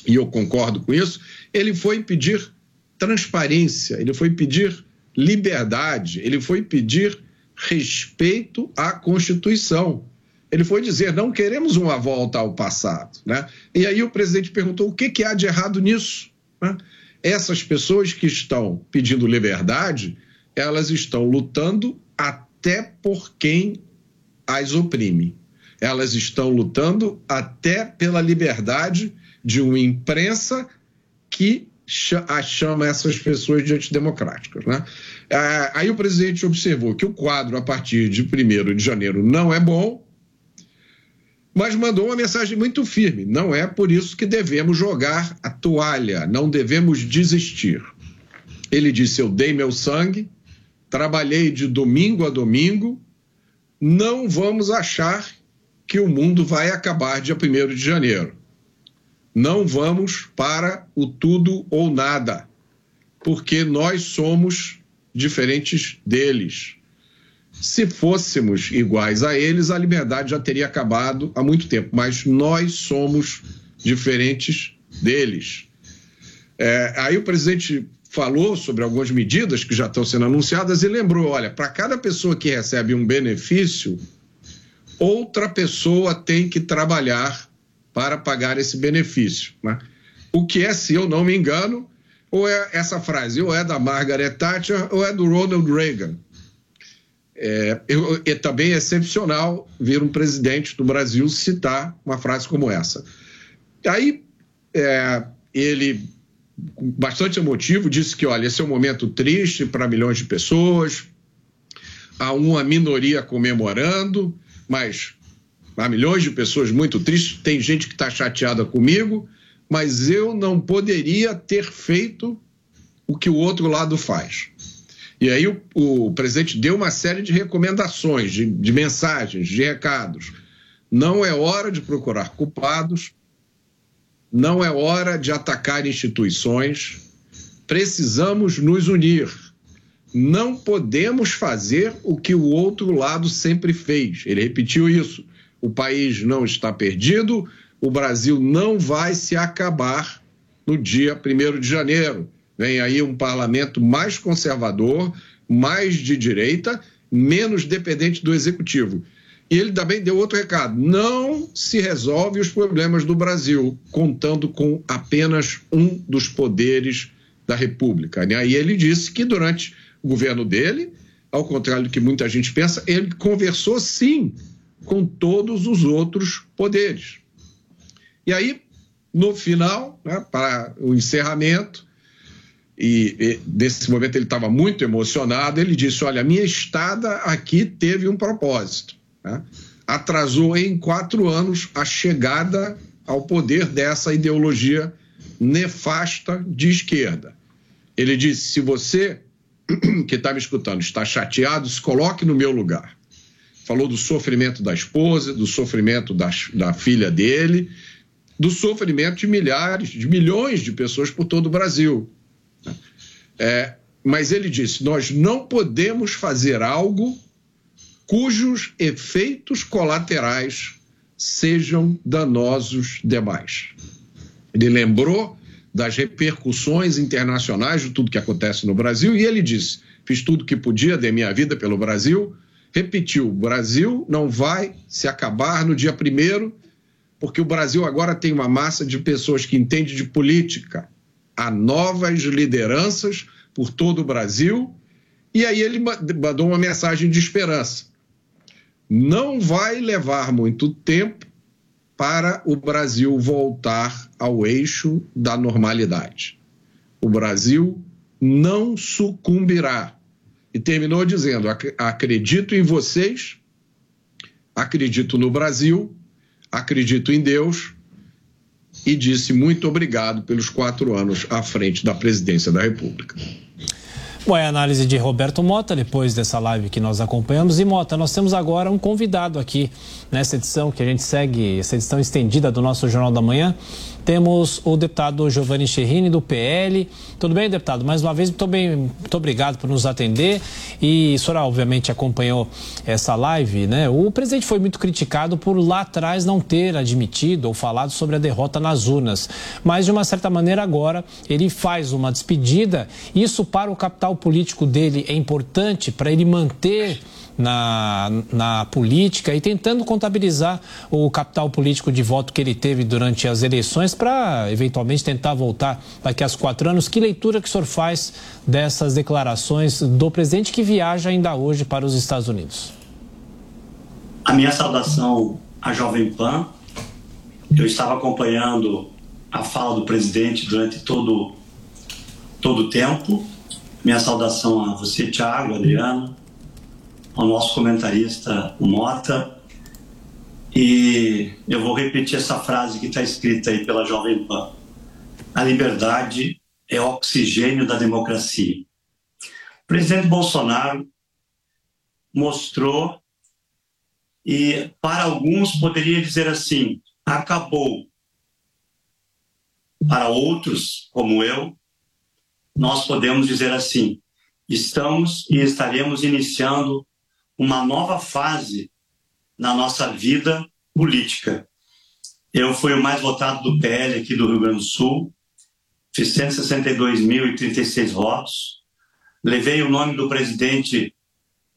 e eu concordo com isso, ele foi pedir transparência, ele foi pedir liberdade, ele foi pedir respeito à Constituição. Ele foi dizer: não queremos uma volta ao passado. Né? E aí o presidente perguntou: o que, que há de errado nisso? Né? Essas pessoas que estão pedindo liberdade, elas estão lutando até por quem as oprime. Elas estão lutando até pela liberdade de uma imprensa que chama essas pessoas de antidemocráticas. Né? É, aí o presidente observou que o quadro, a partir de 1 de janeiro, não é bom, mas mandou uma mensagem muito firme: não é por isso que devemos jogar a toalha, não devemos desistir. Ele disse: Eu dei meu sangue, trabalhei de domingo a domingo, não vamos achar que o mundo vai acabar dia 1 de janeiro não vamos para o tudo ou nada, porque nós somos diferentes deles. Se fôssemos iguais a eles, a liberdade já teria acabado há muito tempo, mas nós somos diferentes deles. É, aí o presidente falou sobre algumas medidas que já estão sendo anunciadas e lembrou: olha, para cada pessoa que recebe um benefício, outra pessoa tem que trabalhar para pagar esse benefício. Né? O que é, se eu não me engano, ou é essa frase, ou é da Margaret Thatcher ou é do Ronald Reagan. É, eu, é também excepcional ver um presidente do Brasil citar uma frase como essa. Aí é, ele, bastante emotivo, disse que, olha, esse é um momento triste para milhões de pessoas, há uma minoria comemorando, mas Há milhões de pessoas muito tristes, tem gente que está chateada comigo, mas eu não poderia ter feito o que o outro lado faz. E aí o, o presidente deu uma série de recomendações, de, de mensagens, de recados. Não é hora de procurar culpados, não é hora de atacar instituições, precisamos nos unir. Não podemos fazer o que o outro lado sempre fez. Ele repetiu isso o país não está perdido, o Brasil não vai se acabar no dia 1 de janeiro. Vem aí um parlamento mais conservador, mais de direita, menos dependente do executivo. E ele também deu outro recado: não se resolve os problemas do Brasil contando com apenas um dos poderes da República. E aí ele disse que durante o governo dele, ao contrário do que muita gente pensa, ele conversou sim com todos os outros poderes. E aí, no final, né, para o encerramento, e, e nesse momento ele estava muito emocionado, ele disse: Olha, minha estada aqui teve um propósito. Né? Atrasou em quatro anos a chegada ao poder dessa ideologia nefasta de esquerda. Ele disse: se você que está me escutando está chateado, se coloque no meu lugar falou do sofrimento da esposa, do sofrimento da, da filha dele, do sofrimento de milhares, de milhões de pessoas por todo o Brasil. É, mas ele disse: nós não podemos fazer algo cujos efeitos colaterais sejam danosos demais. Ele lembrou das repercussões internacionais de tudo que acontece no Brasil e ele disse: fiz tudo que podia, dei minha vida pelo Brasil, repetiu: o Brasil não vai se acabar no dia primeiro, porque o Brasil agora tem uma massa de pessoas que entendem de política. Há novas lideranças por todo o Brasil E aí ele mandou uma mensagem de esperança. Não vai levar muito tempo para o Brasil voltar ao eixo da normalidade. O Brasil não sucumbirá. E terminou dizendo: acredito em vocês, acredito no Brasil, acredito em Deus e disse muito obrigado pelos quatro anos à frente da presidência da República. Bom, é a análise de Roberto Mota, depois dessa live que nós acompanhamos. E Mota, nós temos agora um convidado aqui nessa edição, que a gente segue, essa edição estendida do nosso Jornal da Manhã. Temos o deputado Giovanni Cherrini, do PL. Tudo bem, deputado? Mais uma vez, muito, bem, muito obrigado por nos atender. E a senhora, obviamente, acompanhou essa live, né? O presidente foi muito criticado por lá atrás não ter admitido ou falado sobre a derrota nas urnas. Mas, de uma certa maneira, agora ele faz uma despedida. Isso, para o capital político dele, é importante para ele manter na, na política e tentando contabilizar o capital político de voto que ele teve durante as eleições para, eventualmente, tentar voltar daqui a quatro anos. Que leitura que o senhor faz dessas declarações do presidente que viaja ainda hoje para os Estados Unidos? A minha saudação à Jovem Pan. Eu estava acompanhando a fala do presidente durante todo, todo o tempo. Minha saudação a você, Tiago, Adriano, ao nosso comentarista Mota. E eu vou repetir essa frase que está escrita aí pela Jovem Pan. A liberdade é oxigênio da democracia. O presidente Bolsonaro mostrou e para alguns poderia dizer assim, acabou. Para outros, como eu, nós podemos dizer assim, estamos e estaremos iniciando uma nova fase na nossa vida política. Eu fui o mais votado do PL aqui do Rio Grande do Sul, fiz 162.036 votos, levei o nome do presidente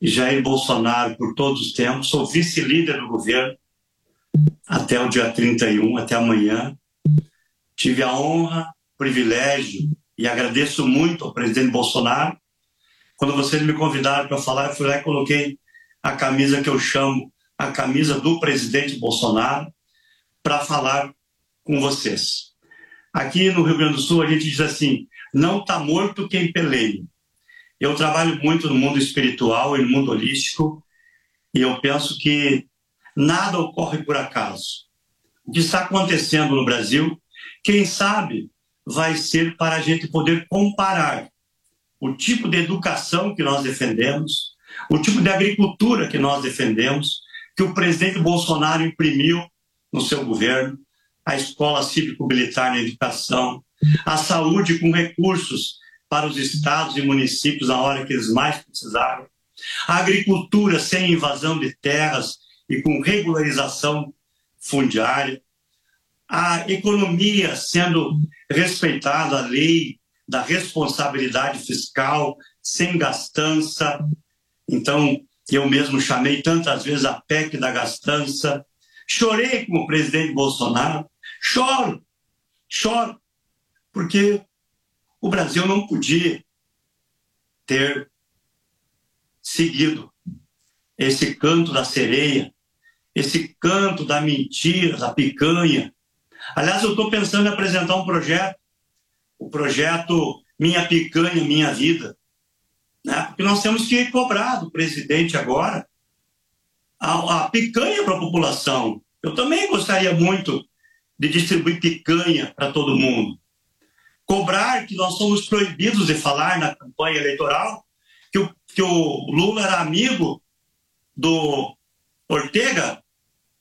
Jair Bolsonaro por todos os tempos, sou vice-líder do governo até o dia 31, até amanhã. Tive a honra, privilégio e agradeço muito ao presidente Bolsonaro. Quando vocês me convidaram para falar, eu fui lá e coloquei a camisa que eu chamo a camisa do presidente Bolsonaro, para falar com vocês. Aqui no Rio Grande do Sul a gente diz assim: não está morto quem peleia. Eu trabalho muito no mundo espiritual e no mundo holístico e eu penso que nada ocorre por acaso. O que está acontecendo no Brasil, quem sabe, vai ser para a gente poder comparar o tipo de educação que nós defendemos, o tipo de agricultura que nós defendemos, que o presidente Bolsonaro imprimiu no seu governo, a escola cívico-militar na educação, a saúde com recursos para os estados e municípios na hora que eles mais precisaram, a agricultura sem invasão de terras e com regularização fundiária, a economia sendo respeitada a lei da responsabilidade fiscal, sem gastança, então, eu mesmo chamei tantas vezes a PEC da gastança, chorei com o presidente Bolsonaro, choro, choro, porque o Brasil não podia ter seguido esse canto da sereia, esse canto da mentira, da picanha. Aliás, eu estou pensando em apresentar um projeto, o projeto Minha Picanha, Minha Vida, né? porque nós temos que cobrar do presidente agora a, a picanha para a população. Eu também gostaria muito de distribuir picanha para todo mundo. Cobrar que nós somos proibidos de falar na campanha eleitoral, que o, que o Lula era amigo do Ortega,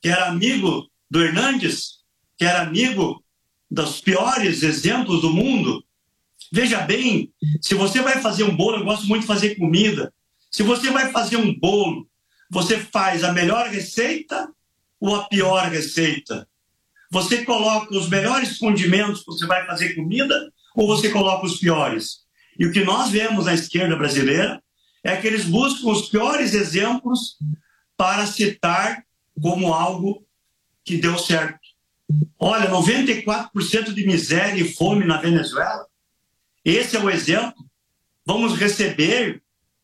que era amigo do Hernandes, que era amigo dos piores exemplos do mundo, Veja bem, se você vai fazer um bolo, eu gosto muito de fazer comida. Se você vai fazer um bolo, você faz a melhor receita ou a pior receita? Você coloca os melhores condimentos que você vai fazer comida ou você coloca os piores? E o que nós vemos na esquerda brasileira é que eles buscam os piores exemplos para citar como algo que deu certo. Olha, 94% de miséria e fome na Venezuela esse é o exemplo. Vamos receber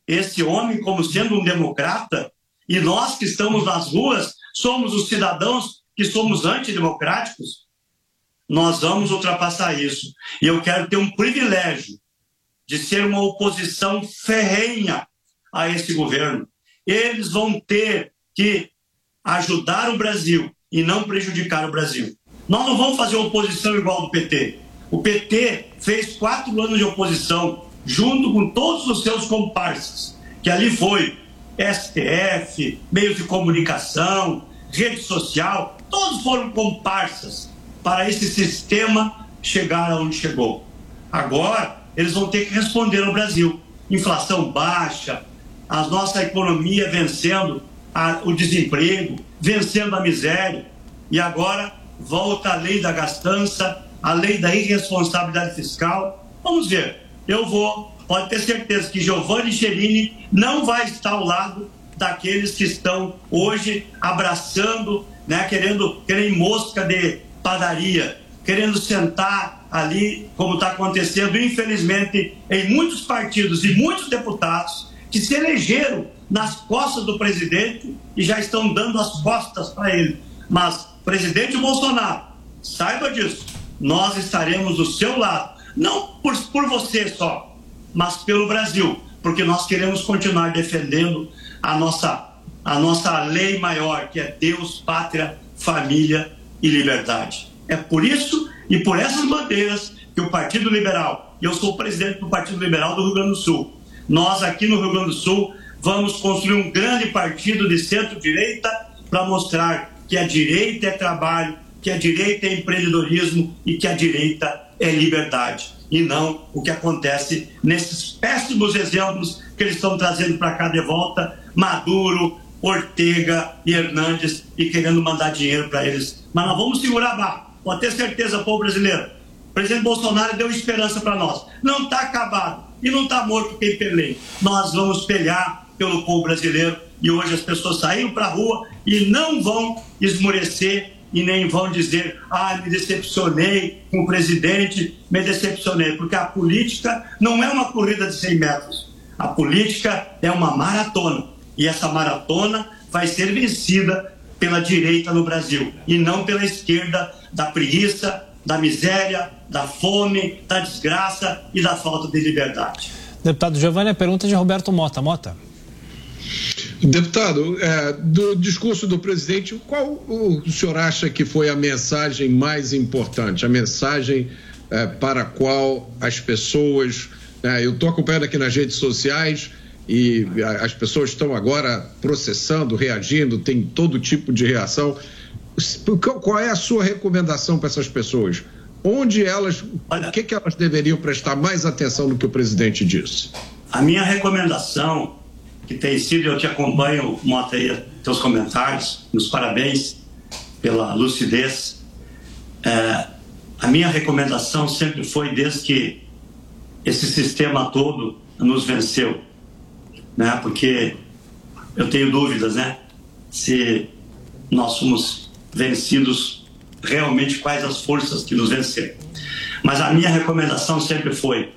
esse homem como sendo um democrata e nós que estamos nas ruas somos os cidadãos que somos antidemocráticos? Nós vamos ultrapassar isso. E eu quero ter um privilégio de ser uma oposição ferrenha a esse governo. Eles vão ter que ajudar o Brasil e não prejudicar o Brasil. Nós não vamos fazer oposição igual do PT. O PT fez quatro anos de oposição junto com todos os seus comparsas, que ali foi STF, meios de comunicação, rede social, todos foram comparsas para esse sistema chegar aonde chegou. Agora, eles vão ter que responder ao Brasil. Inflação baixa, a nossa economia vencendo a, o desemprego, vencendo a miséria. E agora volta a lei da gastança, a lei da irresponsabilidade fiscal. Vamos ver. Eu vou, pode ter certeza que Giovanni Cherini não vai estar ao lado daqueles que estão hoje abraçando, né, querendo, querendo mosca de padaria, querendo sentar ali, como está acontecendo, infelizmente, em muitos partidos e muitos deputados que se elegeram nas costas do presidente e já estão dando as costas para ele. Mas, presidente Bolsonaro, saiba disso, nós estaremos do seu lado, não por, por você só, mas pelo Brasil, porque nós queremos continuar defendendo a nossa, a nossa lei maior, que é Deus, pátria, família e liberdade. É por isso e por essas bandeiras que o Partido Liberal, e eu sou presidente do Partido Liberal do Rio Grande do Sul, nós aqui no Rio Grande do Sul vamos construir um grande partido de centro-direita para mostrar que a direita é trabalho, que a direita é empreendedorismo e que a direita é liberdade. E não o que acontece nesses péssimos exemplos que eles estão trazendo para cá de volta: Maduro, Ortega e Hernandes e querendo mandar dinheiro para eles. Mas nós vamos segurar a barra. Pode ter certeza, povo brasileiro. O presidente Bolsonaro deu esperança para nós. Não está acabado e não está morto quem pelei. Nós vamos pelear pelo povo brasileiro e hoje as pessoas saíram para a rua e não vão esmorecer e nem vão dizer, ah, me decepcionei com o presidente, me decepcionei, porque a política não é uma corrida de 100 metros. A política é uma maratona e essa maratona vai ser vencida pela direita no Brasil e não pela esquerda da preguiça, da miséria, da fome, da desgraça e da falta de liberdade. Deputado Giovanni, a pergunta é de Roberto Mota. Mota. Deputado, é, do discurso do presidente, qual o senhor acha que foi a mensagem mais importante? A mensagem é, para a qual as pessoas. É, eu estou acompanhando aqui nas redes sociais e as pessoas estão agora processando, reagindo, tem todo tipo de reação. Qual é a sua recomendação para essas pessoas? Onde elas, o que, que elas deveriam prestar mais atenção no que o presidente disse? A minha recomendação, que tem sido, eu te acompanho, Mota teus comentários, nos parabéns pela lucidez. É, a minha recomendação sempre foi, desde que esse sistema todo nos venceu, né? Porque eu tenho dúvidas, né? Se nós somos vencidos realmente quais as forças que nos venceram. Mas a minha recomendação sempre foi: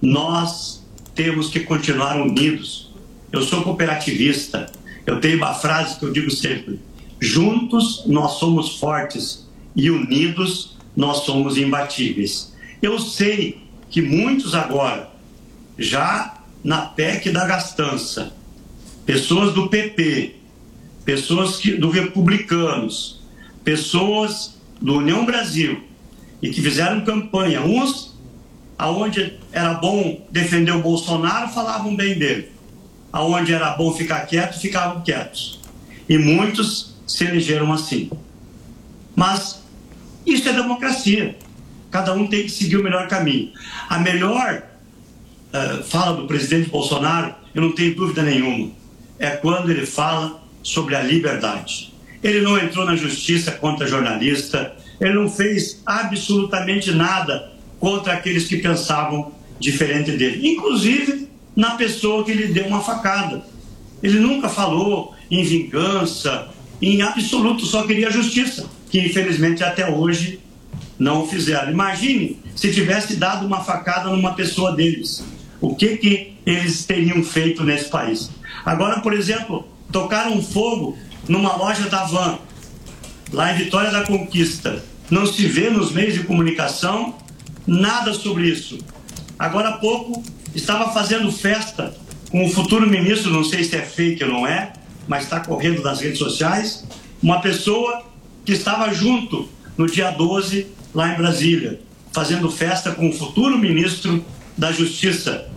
nós temos que continuar unidos. Eu sou cooperativista, eu tenho uma frase que eu digo sempre: juntos nós somos fortes e unidos nós somos imbatíveis. Eu sei que muitos agora, já na PEC da gastança, pessoas do PP, pessoas que, do Republicanos, pessoas do União Brasil e que fizeram campanha, uns aonde era bom defender o Bolsonaro, falavam bem dele. Aonde era bom ficar quieto, ficavam quietos. E muitos se elegeram assim. Mas isso é democracia. Cada um tem que seguir o melhor caminho. A melhor uh, fala do presidente Bolsonaro, eu não tenho dúvida nenhuma, é quando ele fala sobre a liberdade. Ele não entrou na justiça contra jornalista, ele não fez absolutamente nada contra aqueles que pensavam diferente dele, inclusive na pessoa que lhe deu uma facada. Ele nunca falou em vingança, em absoluto, só queria justiça, que infelizmente até hoje não o fizeram. Imagine se tivesse dado uma facada numa pessoa deles. o que, que eles teriam feito nesse país. Agora, por exemplo, tocaram fogo numa loja da Van, lá em Vitória da Conquista. Não se vê nos meios de comunicação nada sobre isso. Agora há pouco estava fazendo festa com o futuro ministro, não sei se é fake ou não é, mas está correndo nas redes sociais, uma pessoa que estava junto no dia 12 lá em Brasília, fazendo festa com o futuro ministro da Justiça.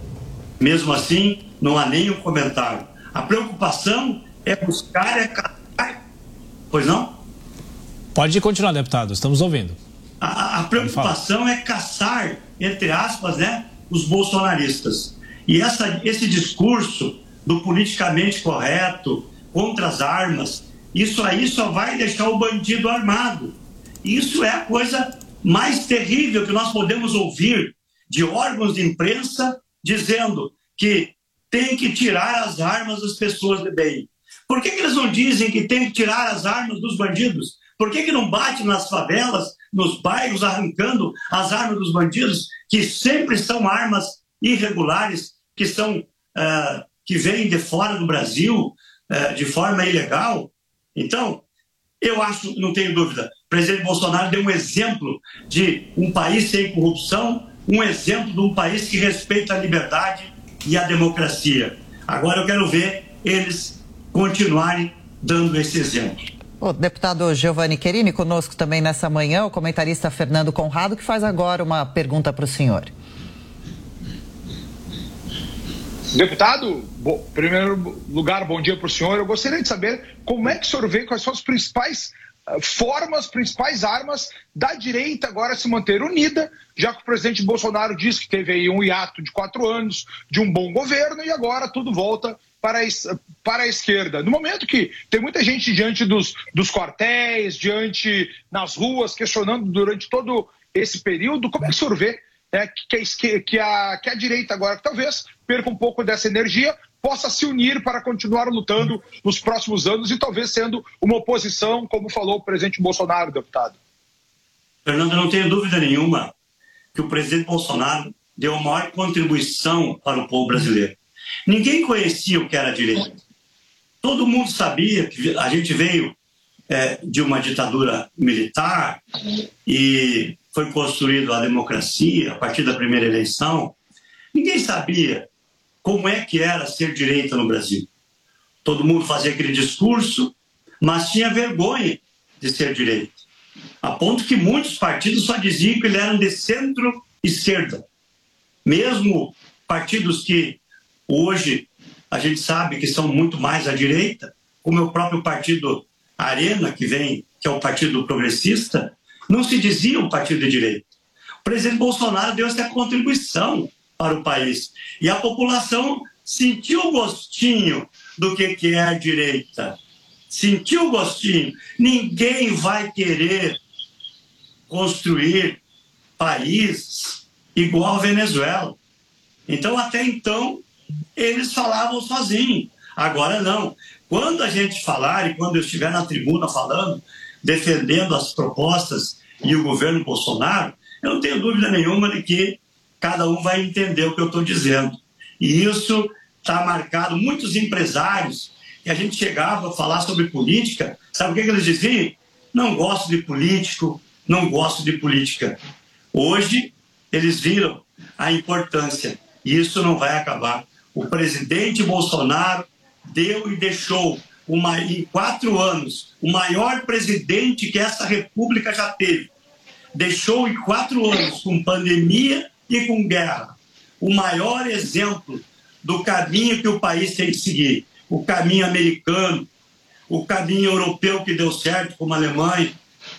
Mesmo assim, não há nenhum comentário. A preocupação é buscar é caçar. Pois não? Pode continuar, deputado, estamos ouvindo. A, a preocupação é caçar, entre aspas, né, os bolsonaristas. E essa, esse discurso do politicamente correto, contra as armas, isso aí só vai deixar o bandido armado. Isso é a coisa mais terrível que nós podemos ouvir de órgãos de imprensa dizendo que tem que tirar as armas das pessoas de bem. Por que, que eles não dizem que tem que tirar as armas dos bandidos? Por que, que não bate nas favelas, nos bairros, arrancando as armas dos bandidos, que sempre são armas irregulares, que são uh, que vêm de fora do Brasil uh, de forma ilegal? Então, eu acho, não tenho dúvida, o presidente Bolsonaro deu um exemplo de um país sem corrupção, um exemplo de um país que respeita a liberdade e a democracia. Agora eu quero ver eles continuarem dando esse exemplo. O deputado Giovanni Querini, conosco também nessa manhã, o comentarista Fernando Conrado, que faz agora uma pergunta para o senhor. Deputado, bom, primeiro lugar, bom dia para o senhor. Eu gostaria de saber como é que o senhor vê quais são as principais uh, formas, principais armas da direita agora se manter unida, já que o presidente Bolsonaro disse que teve aí um hiato de quatro anos de um bom governo e agora tudo volta para a, para a esquerda. No momento que tem muita gente diante dos, dos quartéis, diante nas ruas, questionando durante todo esse período, como é que o senhor vê é, que, a, que, a, que a direita agora, que talvez perca um pouco dessa energia, possa se unir para continuar lutando nos próximos anos e talvez sendo uma oposição, como falou o presidente Bolsonaro, deputado. Fernando, não tenho dúvida nenhuma que o presidente Bolsonaro deu a maior contribuição para o povo brasileiro. Ninguém conhecia o que era direita. Todo mundo sabia que a gente veio é, de uma ditadura militar e foi construída a democracia a partir da primeira eleição. Ninguém sabia como é que era ser direita no Brasil. Todo mundo fazia aquele discurso, mas tinha vergonha de ser direita. A ponto que muitos partidos só diziam que eles eram de centro-esquerda. Mesmo partidos que hoje a gente sabe que são muito mais à direita, como é o próprio partido Arena, que vem, que é o partido progressista, não se dizia um partido de direita. O presidente Bolsonaro deu essa contribuição para o país. E a população sentiu o gostinho do que, que é a direita. Sentiu o gostinho. Ninguém vai querer construir países igual a Venezuela. Então, até então, eles falavam sozinhos. Agora não. Quando a gente falar e quando eu estiver na tribuna falando, defendendo as propostas e o governo Bolsonaro, eu não tenho dúvida nenhuma de que cada um vai entender o que eu estou dizendo. E isso está marcado. Muitos empresários, que a gente chegava a falar sobre política, sabe o que, que eles diziam? Não gosto de político, não gosto de política. Hoje, eles viram a importância. E isso não vai acabar. O presidente Bolsonaro deu e deixou uma, em quatro anos o maior presidente que essa república já teve. Deixou em quatro anos, com pandemia e com guerra, o maior exemplo do caminho que o país tem que seguir. O caminho americano, o caminho europeu que deu certo, como a Alemanha,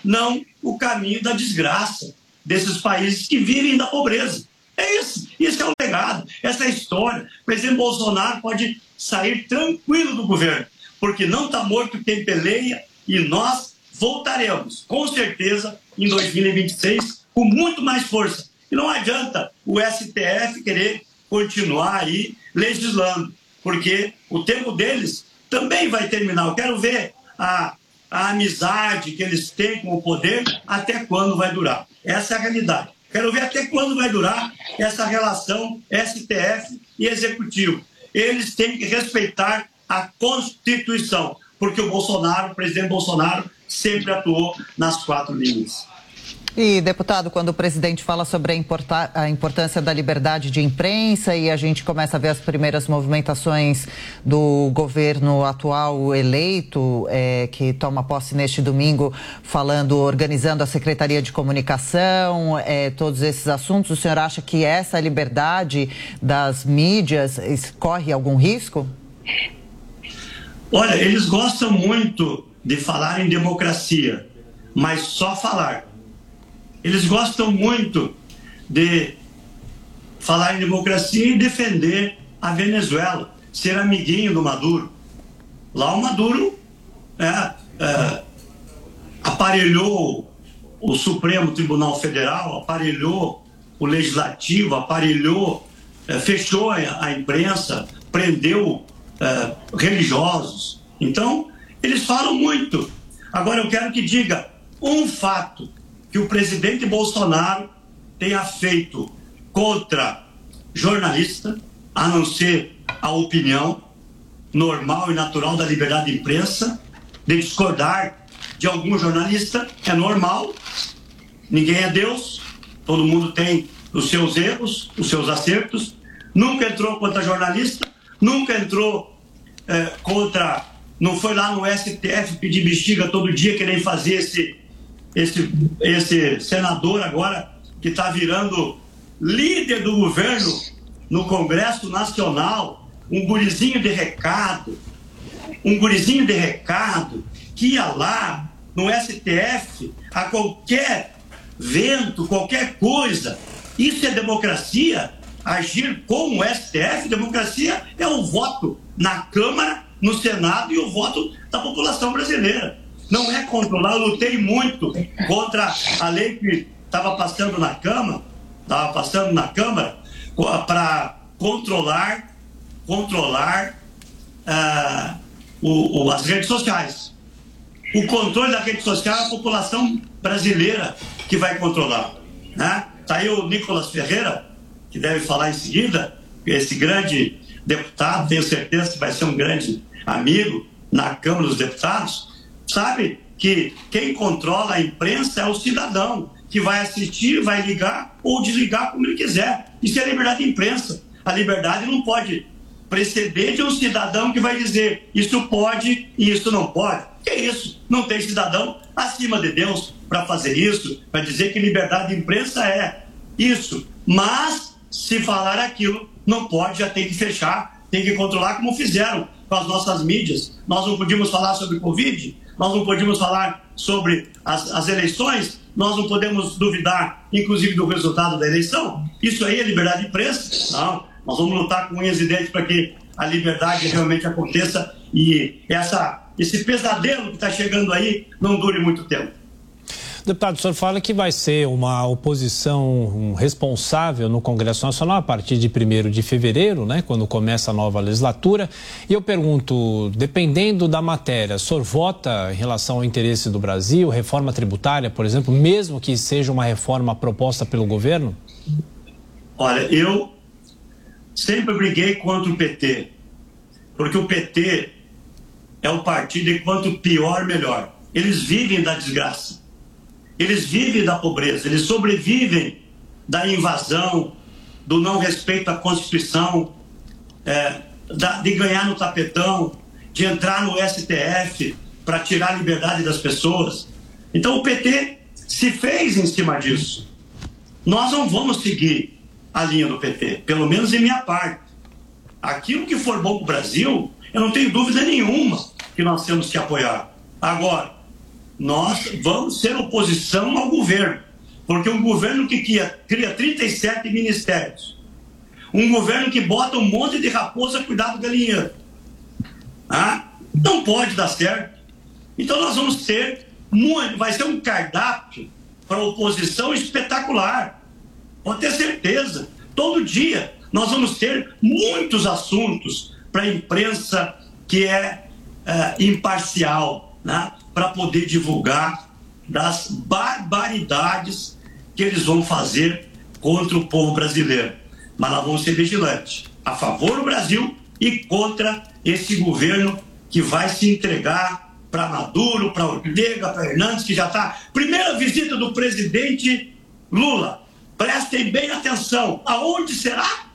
não o caminho da desgraça desses países que vivem da pobreza. É isso, isso é o legado, essa é a história. O presidente Bolsonaro pode sair tranquilo do governo, porque não está morto quem peleia e nós voltaremos, com certeza, em 2026, com muito mais força. E não adianta o STF querer continuar aí legislando, porque o tempo deles também vai terminar. Eu quero ver a, a amizade que eles têm com o poder até quando vai durar. Essa é a realidade. Quero ver até quando vai durar essa relação STF e Executivo. Eles têm que respeitar a Constituição, porque o Bolsonaro, o presidente Bolsonaro, sempre atuou nas quatro linhas. E, deputado, quando o presidente fala sobre a, a, importância da liberdade de imprensa e a gente começa a ver as primeiras movimentações do governo atual eleito, é, que toma posse neste domingo, falando, organizando a Secretaria de Comunicação, é, todos esses assuntos, o senhor acha que essa liberdade das mídias corre algum risco? Olha, eles gostam muito de falar em democracia, mas só falar eles gostam muito de falar em democracia e defender a Venezuela, ser amiguinho do Maduro. Lá o Maduro é, é, aparelhou o Supremo Tribunal Federal, aparelhou o Legislativo, aparelhou, é, fechou a, a, imprensa, prendeu é, religiosos. Então, eles falam muito. Agora eu quero que diga um fato que o presidente Bolsonaro tenha feito contra jornalista, a não ser a opinião normal e natural da liberdade de imprensa, de discordar de algum jornalista, é normal, ninguém é Deus, todo mundo tem os seus erros, os seus acertos, nunca entrou contra jornalista, nunca entrou é, contra, não foi lá no STF pedir bexiga todo dia querendo fazer esse esse, esse senador agora que está virando líder do governo no Congresso Nacional, um gurizinho de recado, um gurizinho de recado que ia lá no STF a qualquer vento, qualquer coisa. Isso é democracia? Agir com o STF? Democracia é o voto na Câmara, no Senado e o voto da população brasileira não é controlar. Eu lutei muito contra a lei que estava passando na Câmara, estava passando na Câmara para controlar, controlar uh, o, o, as redes sociais. O controle da rede social é a população brasileira que vai controlar. Né? Tá aí o Nicolas Ferreira, que deve falar em seguida, esse grande deputado, tenho certeza que vai ser um grande amigo na Câmara dos Deputados sabe que quem controla a imprensa é o cidadão, que vai assistir, vai ligar ou desligar como ele quiser. Isso é liberdade de imprensa. A liberdade não pode preceder de um cidadão que vai dizer isso pode e isso não pode. Que é isso? Não tem cidadão acima de Deus para fazer isso, para dizer que liberdade de imprensa é isso. Mas, se falar aquilo, não pode, já tem que fechar, tem que controlar como fizeram com as nossas mídias. Nós não podíamos falar sobre Covid, nós não podíamos falar sobre as, as eleições, nós não podemos duvidar, inclusive, do resultado da eleição. Isso aí é liberdade de imprensa? Não. Nós vamos lutar com unhas e dentes para que a liberdade realmente aconteça e essa, esse pesadelo que está chegando aí não dure muito tempo. Deputado, o senhor fala que vai ser uma oposição responsável no Congresso Nacional a partir de 1 de fevereiro, né, quando começa a nova legislatura. E eu pergunto, dependendo da matéria, o senhor vota em relação ao interesse do Brasil, reforma tributária, por exemplo, mesmo que seja uma reforma proposta pelo governo? Olha, eu sempre briguei contra o PT, porque o PT é o partido e quanto pior, melhor. Eles vivem da desgraça. Eles vivem da pobreza, eles sobrevivem da invasão, do não respeito à Constituição, é, da, de ganhar no tapetão, de entrar no STF para tirar a liberdade das pessoas. Então o PT se fez em cima disso. Nós não vamos seguir a linha do PT, pelo menos em minha parte. Aquilo que for bom para o Brasil, eu não tenho dúvida nenhuma que nós temos que apoiar. Agora, nós vamos ser oposição ao governo. Porque um governo que cria, cria 37 ministérios, um governo que bota um monte de raposa cuidar do galinheiro, ah, não pode dar certo. Então nós vamos ter, muito, vai ser um cardápio para oposição espetacular. Pode ter certeza. Todo dia nós vamos ter muitos assuntos para a imprensa que é, é imparcial, né? Para poder divulgar das barbaridades que eles vão fazer contra o povo brasileiro. Mas nós vamos ser vigilantes, a favor do Brasil e contra esse governo que vai se entregar para Maduro, para Ortega, para Hernandes, que já está. Primeira visita do presidente Lula. Prestem bem atenção. Aonde será?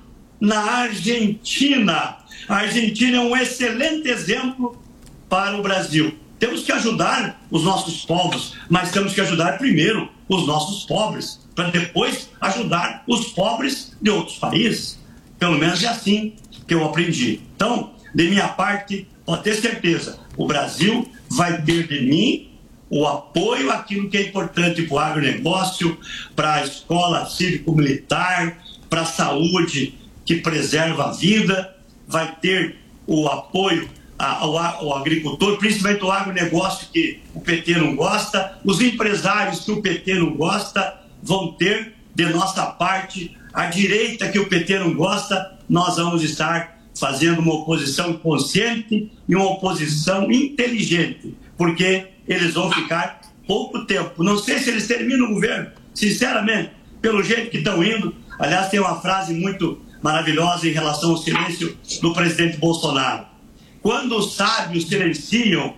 Na Argentina. A Argentina é um excelente exemplo para o Brasil. Temos que ajudar os nossos povos, mas temos que ajudar primeiro os nossos pobres, para depois ajudar os pobres de outros países. Pelo menos é assim que eu aprendi. Então, de minha parte, pode ter certeza, o Brasil vai ter de mim o apoio àquilo que é importante para o agronegócio, para a escola cívico-militar, para a saúde que preserva a vida, vai ter o apoio ao, ao, agricultor, principalmente o agronegócio que o PT não gosta, os empresários que o PT não gosta vão ter de nossa parte, a direita que o PT não gosta, nós vamos estar fazendo uma oposição consciente e uma oposição inteligente, porque eles vão ficar pouco tempo. Não sei se eles terminam o governo, sinceramente, pelo jeito que estão indo. Aliás, tem uma frase muito maravilhosa em relação ao silêncio do presidente Bolsonaro. Quando os sábios silenciam,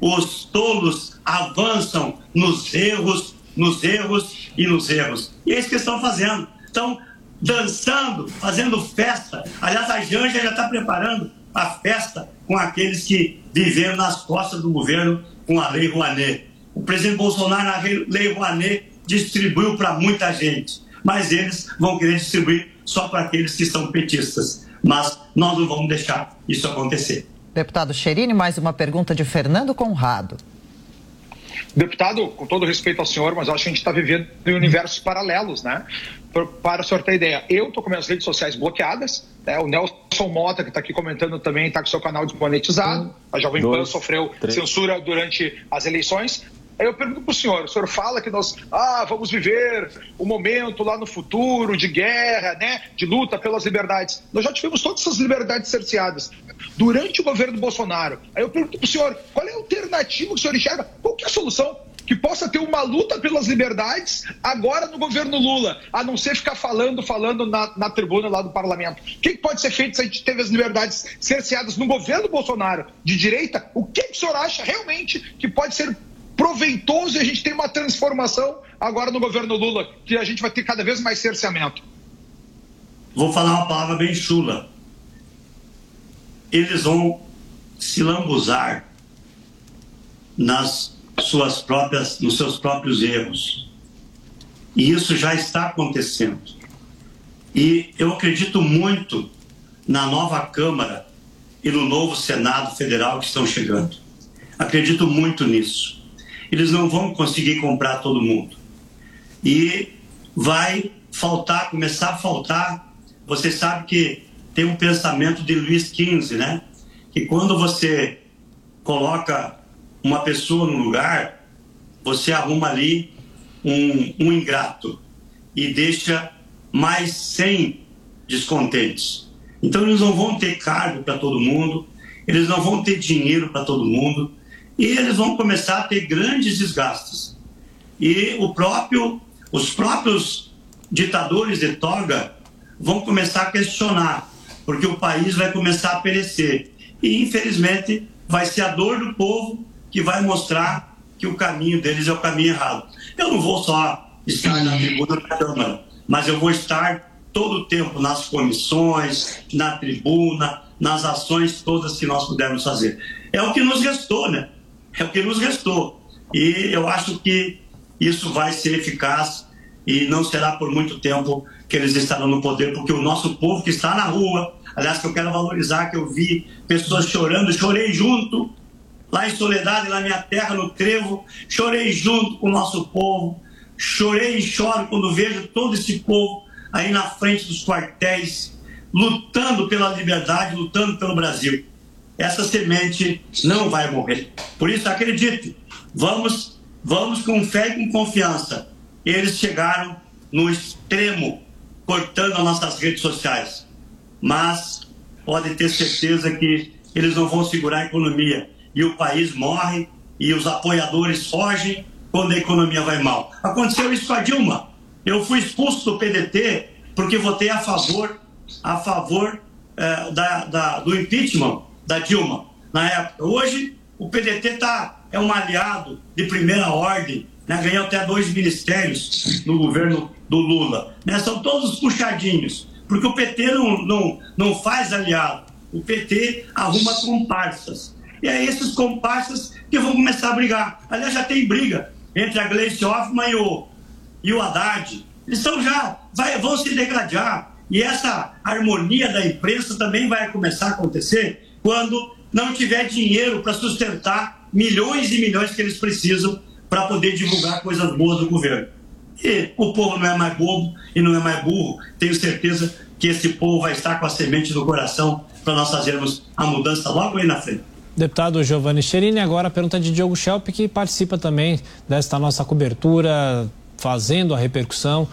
os tolos avançam nos erros, nos erros e nos erros. E é isso que estão fazendo. Estão dançando, fazendo festa. Aliás, a Janja já está preparando a festa com aqueles que viveram nas costas do governo com a Lei Rouanet. O presidente Bolsonaro, na Lei Rouanet, distribuiu para muita gente, mas eles vão querer distribuir só para aqueles que são petistas. Mas nós não vamos deixar isso acontecer. Deputado Cherini, mais uma pergunta de Fernando Conrado. Deputado, com todo respeito ao senhor, mas acho que a gente está vivendo em universos paralelos, né? Para o senhor ter ideia, eu estou com minhas redes sociais bloqueadas, né? o Nelson Mota, que está aqui comentando também, está com seu canal desmonetizado, a Jovem Pan sofreu três. censura durante as eleições. Aí eu pergunto para o senhor, o senhor fala que nós ah, vamos viver o um momento lá no futuro de guerra, né, de luta pelas liberdades. Nós já tivemos todas essas liberdades cerceadas durante o governo Bolsonaro. Aí eu pergunto para o senhor, qual é a alternativa que o senhor enxerga? Qual que é a solução? Que possa ter uma luta pelas liberdades agora no governo Lula, a não ser ficar falando, falando na, na tribuna lá do parlamento. O que, que pode ser feito se a gente teve as liberdades cerceadas no governo Bolsonaro de direita? O que, que o senhor acha realmente que pode ser proveitoso e a gente tem uma transformação agora no governo Lula, que a gente vai ter cada vez mais cerceamento. Vou falar uma palavra bem chula. Eles vão se lambuzar nas suas próprias, nos seus próprios erros. E isso já está acontecendo. E eu acredito muito na nova Câmara e no novo Senado Federal que estão chegando. Acredito muito nisso eles não vão conseguir comprar todo mundo. E vai faltar, começar a faltar. Você sabe que tem um pensamento de Luiz XV, né? Que quando você coloca uma pessoa no lugar, você arruma ali um, um ingrato e deixa mais 100 descontentes. Então eles não vão ter cargo para todo mundo, eles não vão ter dinheiro para todo mundo, e eles vão começar a ter grandes desgastes. E o próprio, os próprios ditadores de toga vão começar a questionar, porque o país vai começar a perecer. E, infelizmente, vai ser a dor do povo que vai mostrar que o caminho deles é o caminho errado. Eu não vou só estar na tribuna mas eu vou estar todo o tempo nas comissões, na tribuna, nas ações todas que nós pudermos fazer. É o que nos restou, né? É o que nos restou. E eu acho que isso vai ser eficaz e não será por muito tempo que eles estarão no poder, porque o nosso povo que está na rua, aliás, que eu quero valorizar, que eu vi pessoas chorando, chorei junto, lá em Soledade, na minha terra, no Trevo, chorei junto com o nosso povo, chorei e choro quando vejo todo esse povo aí na frente dos quartéis, lutando pela liberdade, lutando pelo Brasil essa semente não vai morrer. Por isso, acredite, vamos, vamos com fé e com confiança. Eles chegaram no extremo, cortando as nossas redes sociais. Mas pode ter certeza que eles não vão segurar a economia. E o país morre e os apoiadores fogem quando a economia vai mal. Aconteceu isso com a Dilma. Eu fui expulso do PDT porque votei a favor, a favor é, da, da, do impeachment da Dilma na época. Hoje o PDT tá, é um aliado de primeira ordem, né? ganhou até dois ministérios no governo do Lula. Né? São todos puxadinhos, porque o PT não, não, não faz aliado, o PT arruma comparsas. E é esses comparsas que vão começar a brigar. Aliás, já tem briga entre a Gleice Hoffmann e o, e o Haddad. Eles são já, vai, vão se degradar. E essa harmonia da imprensa também vai começar a acontecer quando não tiver dinheiro para sustentar milhões e milhões que eles precisam para poder divulgar coisas boas do governo. E o povo não é mais bobo e não é mais burro. Tenho certeza que esse povo vai estar com a semente no coração para nós fazermos a mudança logo aí na frente. Deputado Giovanni Cherini, agora a pergunta de Diogo Schelp, que participa também desta nossa cobertura, fazendo a repercussão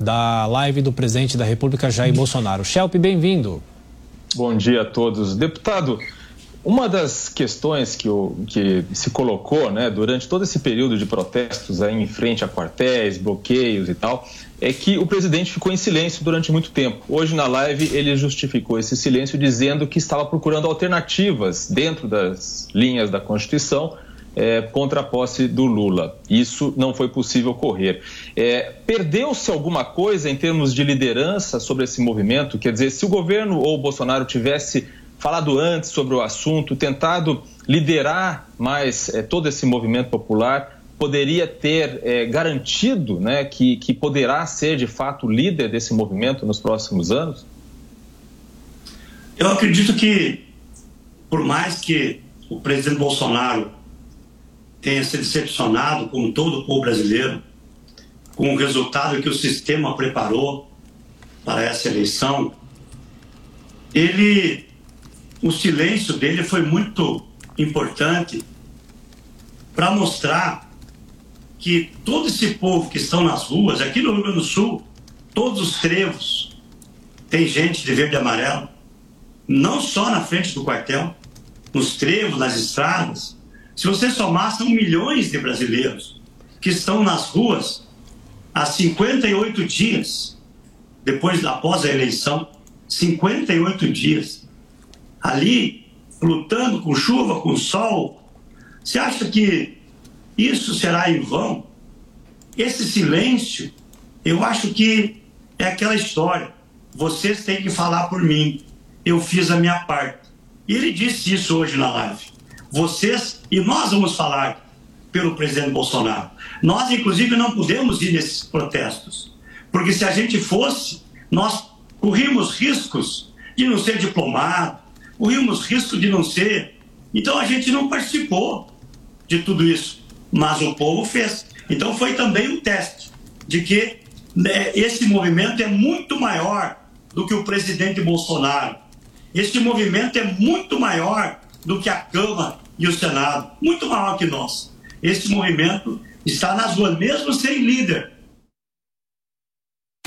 da live do presidente da República, Jair Bolsonaro. Schelp, bem-vindo. Bom dia a todos. Deputado, uma das questões que, o, que se colocou né, durante todo esse período de protestos aí em frente a quartéis, bloqueios e tal, é que o presidente ficou em silêncio durante muito tempo. Hoje, na live, ele justificou esse silêncio dizendo que estava procurando alternativas dentro das linhas da Constituição é, contra a posse do Lula. Isso não foi possível ocorrer. É, Perdeu-se alguma coisa em termos de liderança sobre esse movimento? Quer dizer, se o governo ou o Bolsonaro tivesse falado antes sobre o assunto, tentado liderar mais é, todo esse movimento popular, poderia ter é, garantido né, que, que poderá ser de fato líder desse movimento nos próximos anos? Eu acredito que, por mais que o presidente Bolsonaro tenha se decepcionado, como todo o povo brasileiro, com o resultado que o sistema preparou para essa eleição, ele o silêncio dele foi muito importante para mostrar que todo esse povo que estão nas ruas, aqui no Rio Grande do Sul, todos os trevos, tem gente de verde e amarelo, não só na frente do quartel, nos trevos, nas estradas. Se você somar, são milhões de brasileiros que estão nas ruas há 58 dias, depois, após a eleição, 58 dias ali, lutando com chuva, com sol. Você acha que isso será em vão? Esse silêncio, eu acho que é aquela história. Vocês têm que falar por mim. Eu fiz a minha parte. E ele disse isso hoje na live. Vocês, e nós vamos falar pelo presidente Bolsonaro. Nós, inclusive, não podemos ir nesses protestos. Porque se a gente fosse, nós corríamos riscos de não ser diplomado, corríamos risco de não ser. Então a gente não participou de tudo isso, mas o povo fez. Então foi também um teste de que né, esse movimento é muito maior do que o presidente Bolsonaro. Esse movimento é muito maior do que a Câmara e o Senado, muito maior que nós. Esse movimento está nas ruas, mesmo sem líder,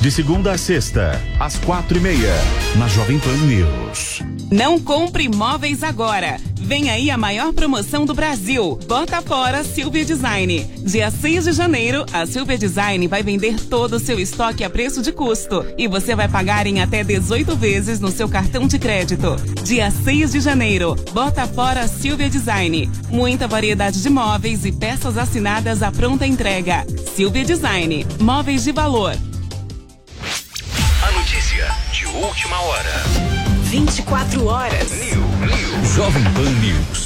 De segunda a sexta, às quatro e meia, na Jovem Pan News. Não compre imóveis agora. Vem aí a maior promoção do Brasil. Bota fora Silvia Design. Dia 6 de janeiro, a Silvia Design vai vender todo o seu estoque a preço de custo. E você vai pagar em até 18 vezes no seu cartão de crédito. Dia 6 de janeiro, bota fora Silvia Design. Muita variedade de móveis e peças assinadas à pronta entrega. Silvia Design. Móveis de valor. Última hora. 24 horas. New, New. Jovem Pan News.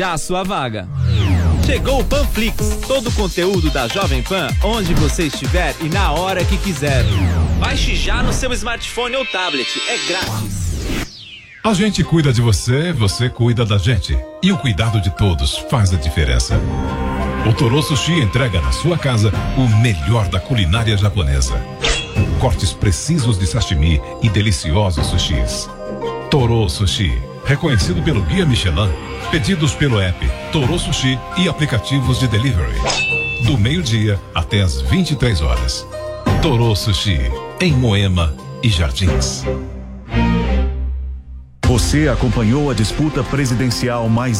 a sua vaga. Chegou o Panflix, todo o conteúdo da Jovem Pan, onde você estiver e na hora que quiser. Baixe já no seu smartphone ou tablet, é grátis. A gente cuida de você, você cuida da gente. E o cuidado de todos faz a diferença. O Toro Sushi entrega na sua casa o melhor da culinária japonesa. Cortes precisos de sashimi e deliciosos sushis. Toro Sushi, reconhecido pelo Guia Michelin, pedidos pelo app Toro Sushi e aplicativos de delivery. Do meio-dia até as 23 horas. Toro Sushi, em Moema e Jardins. Você acompanhou a disputa presidencial mais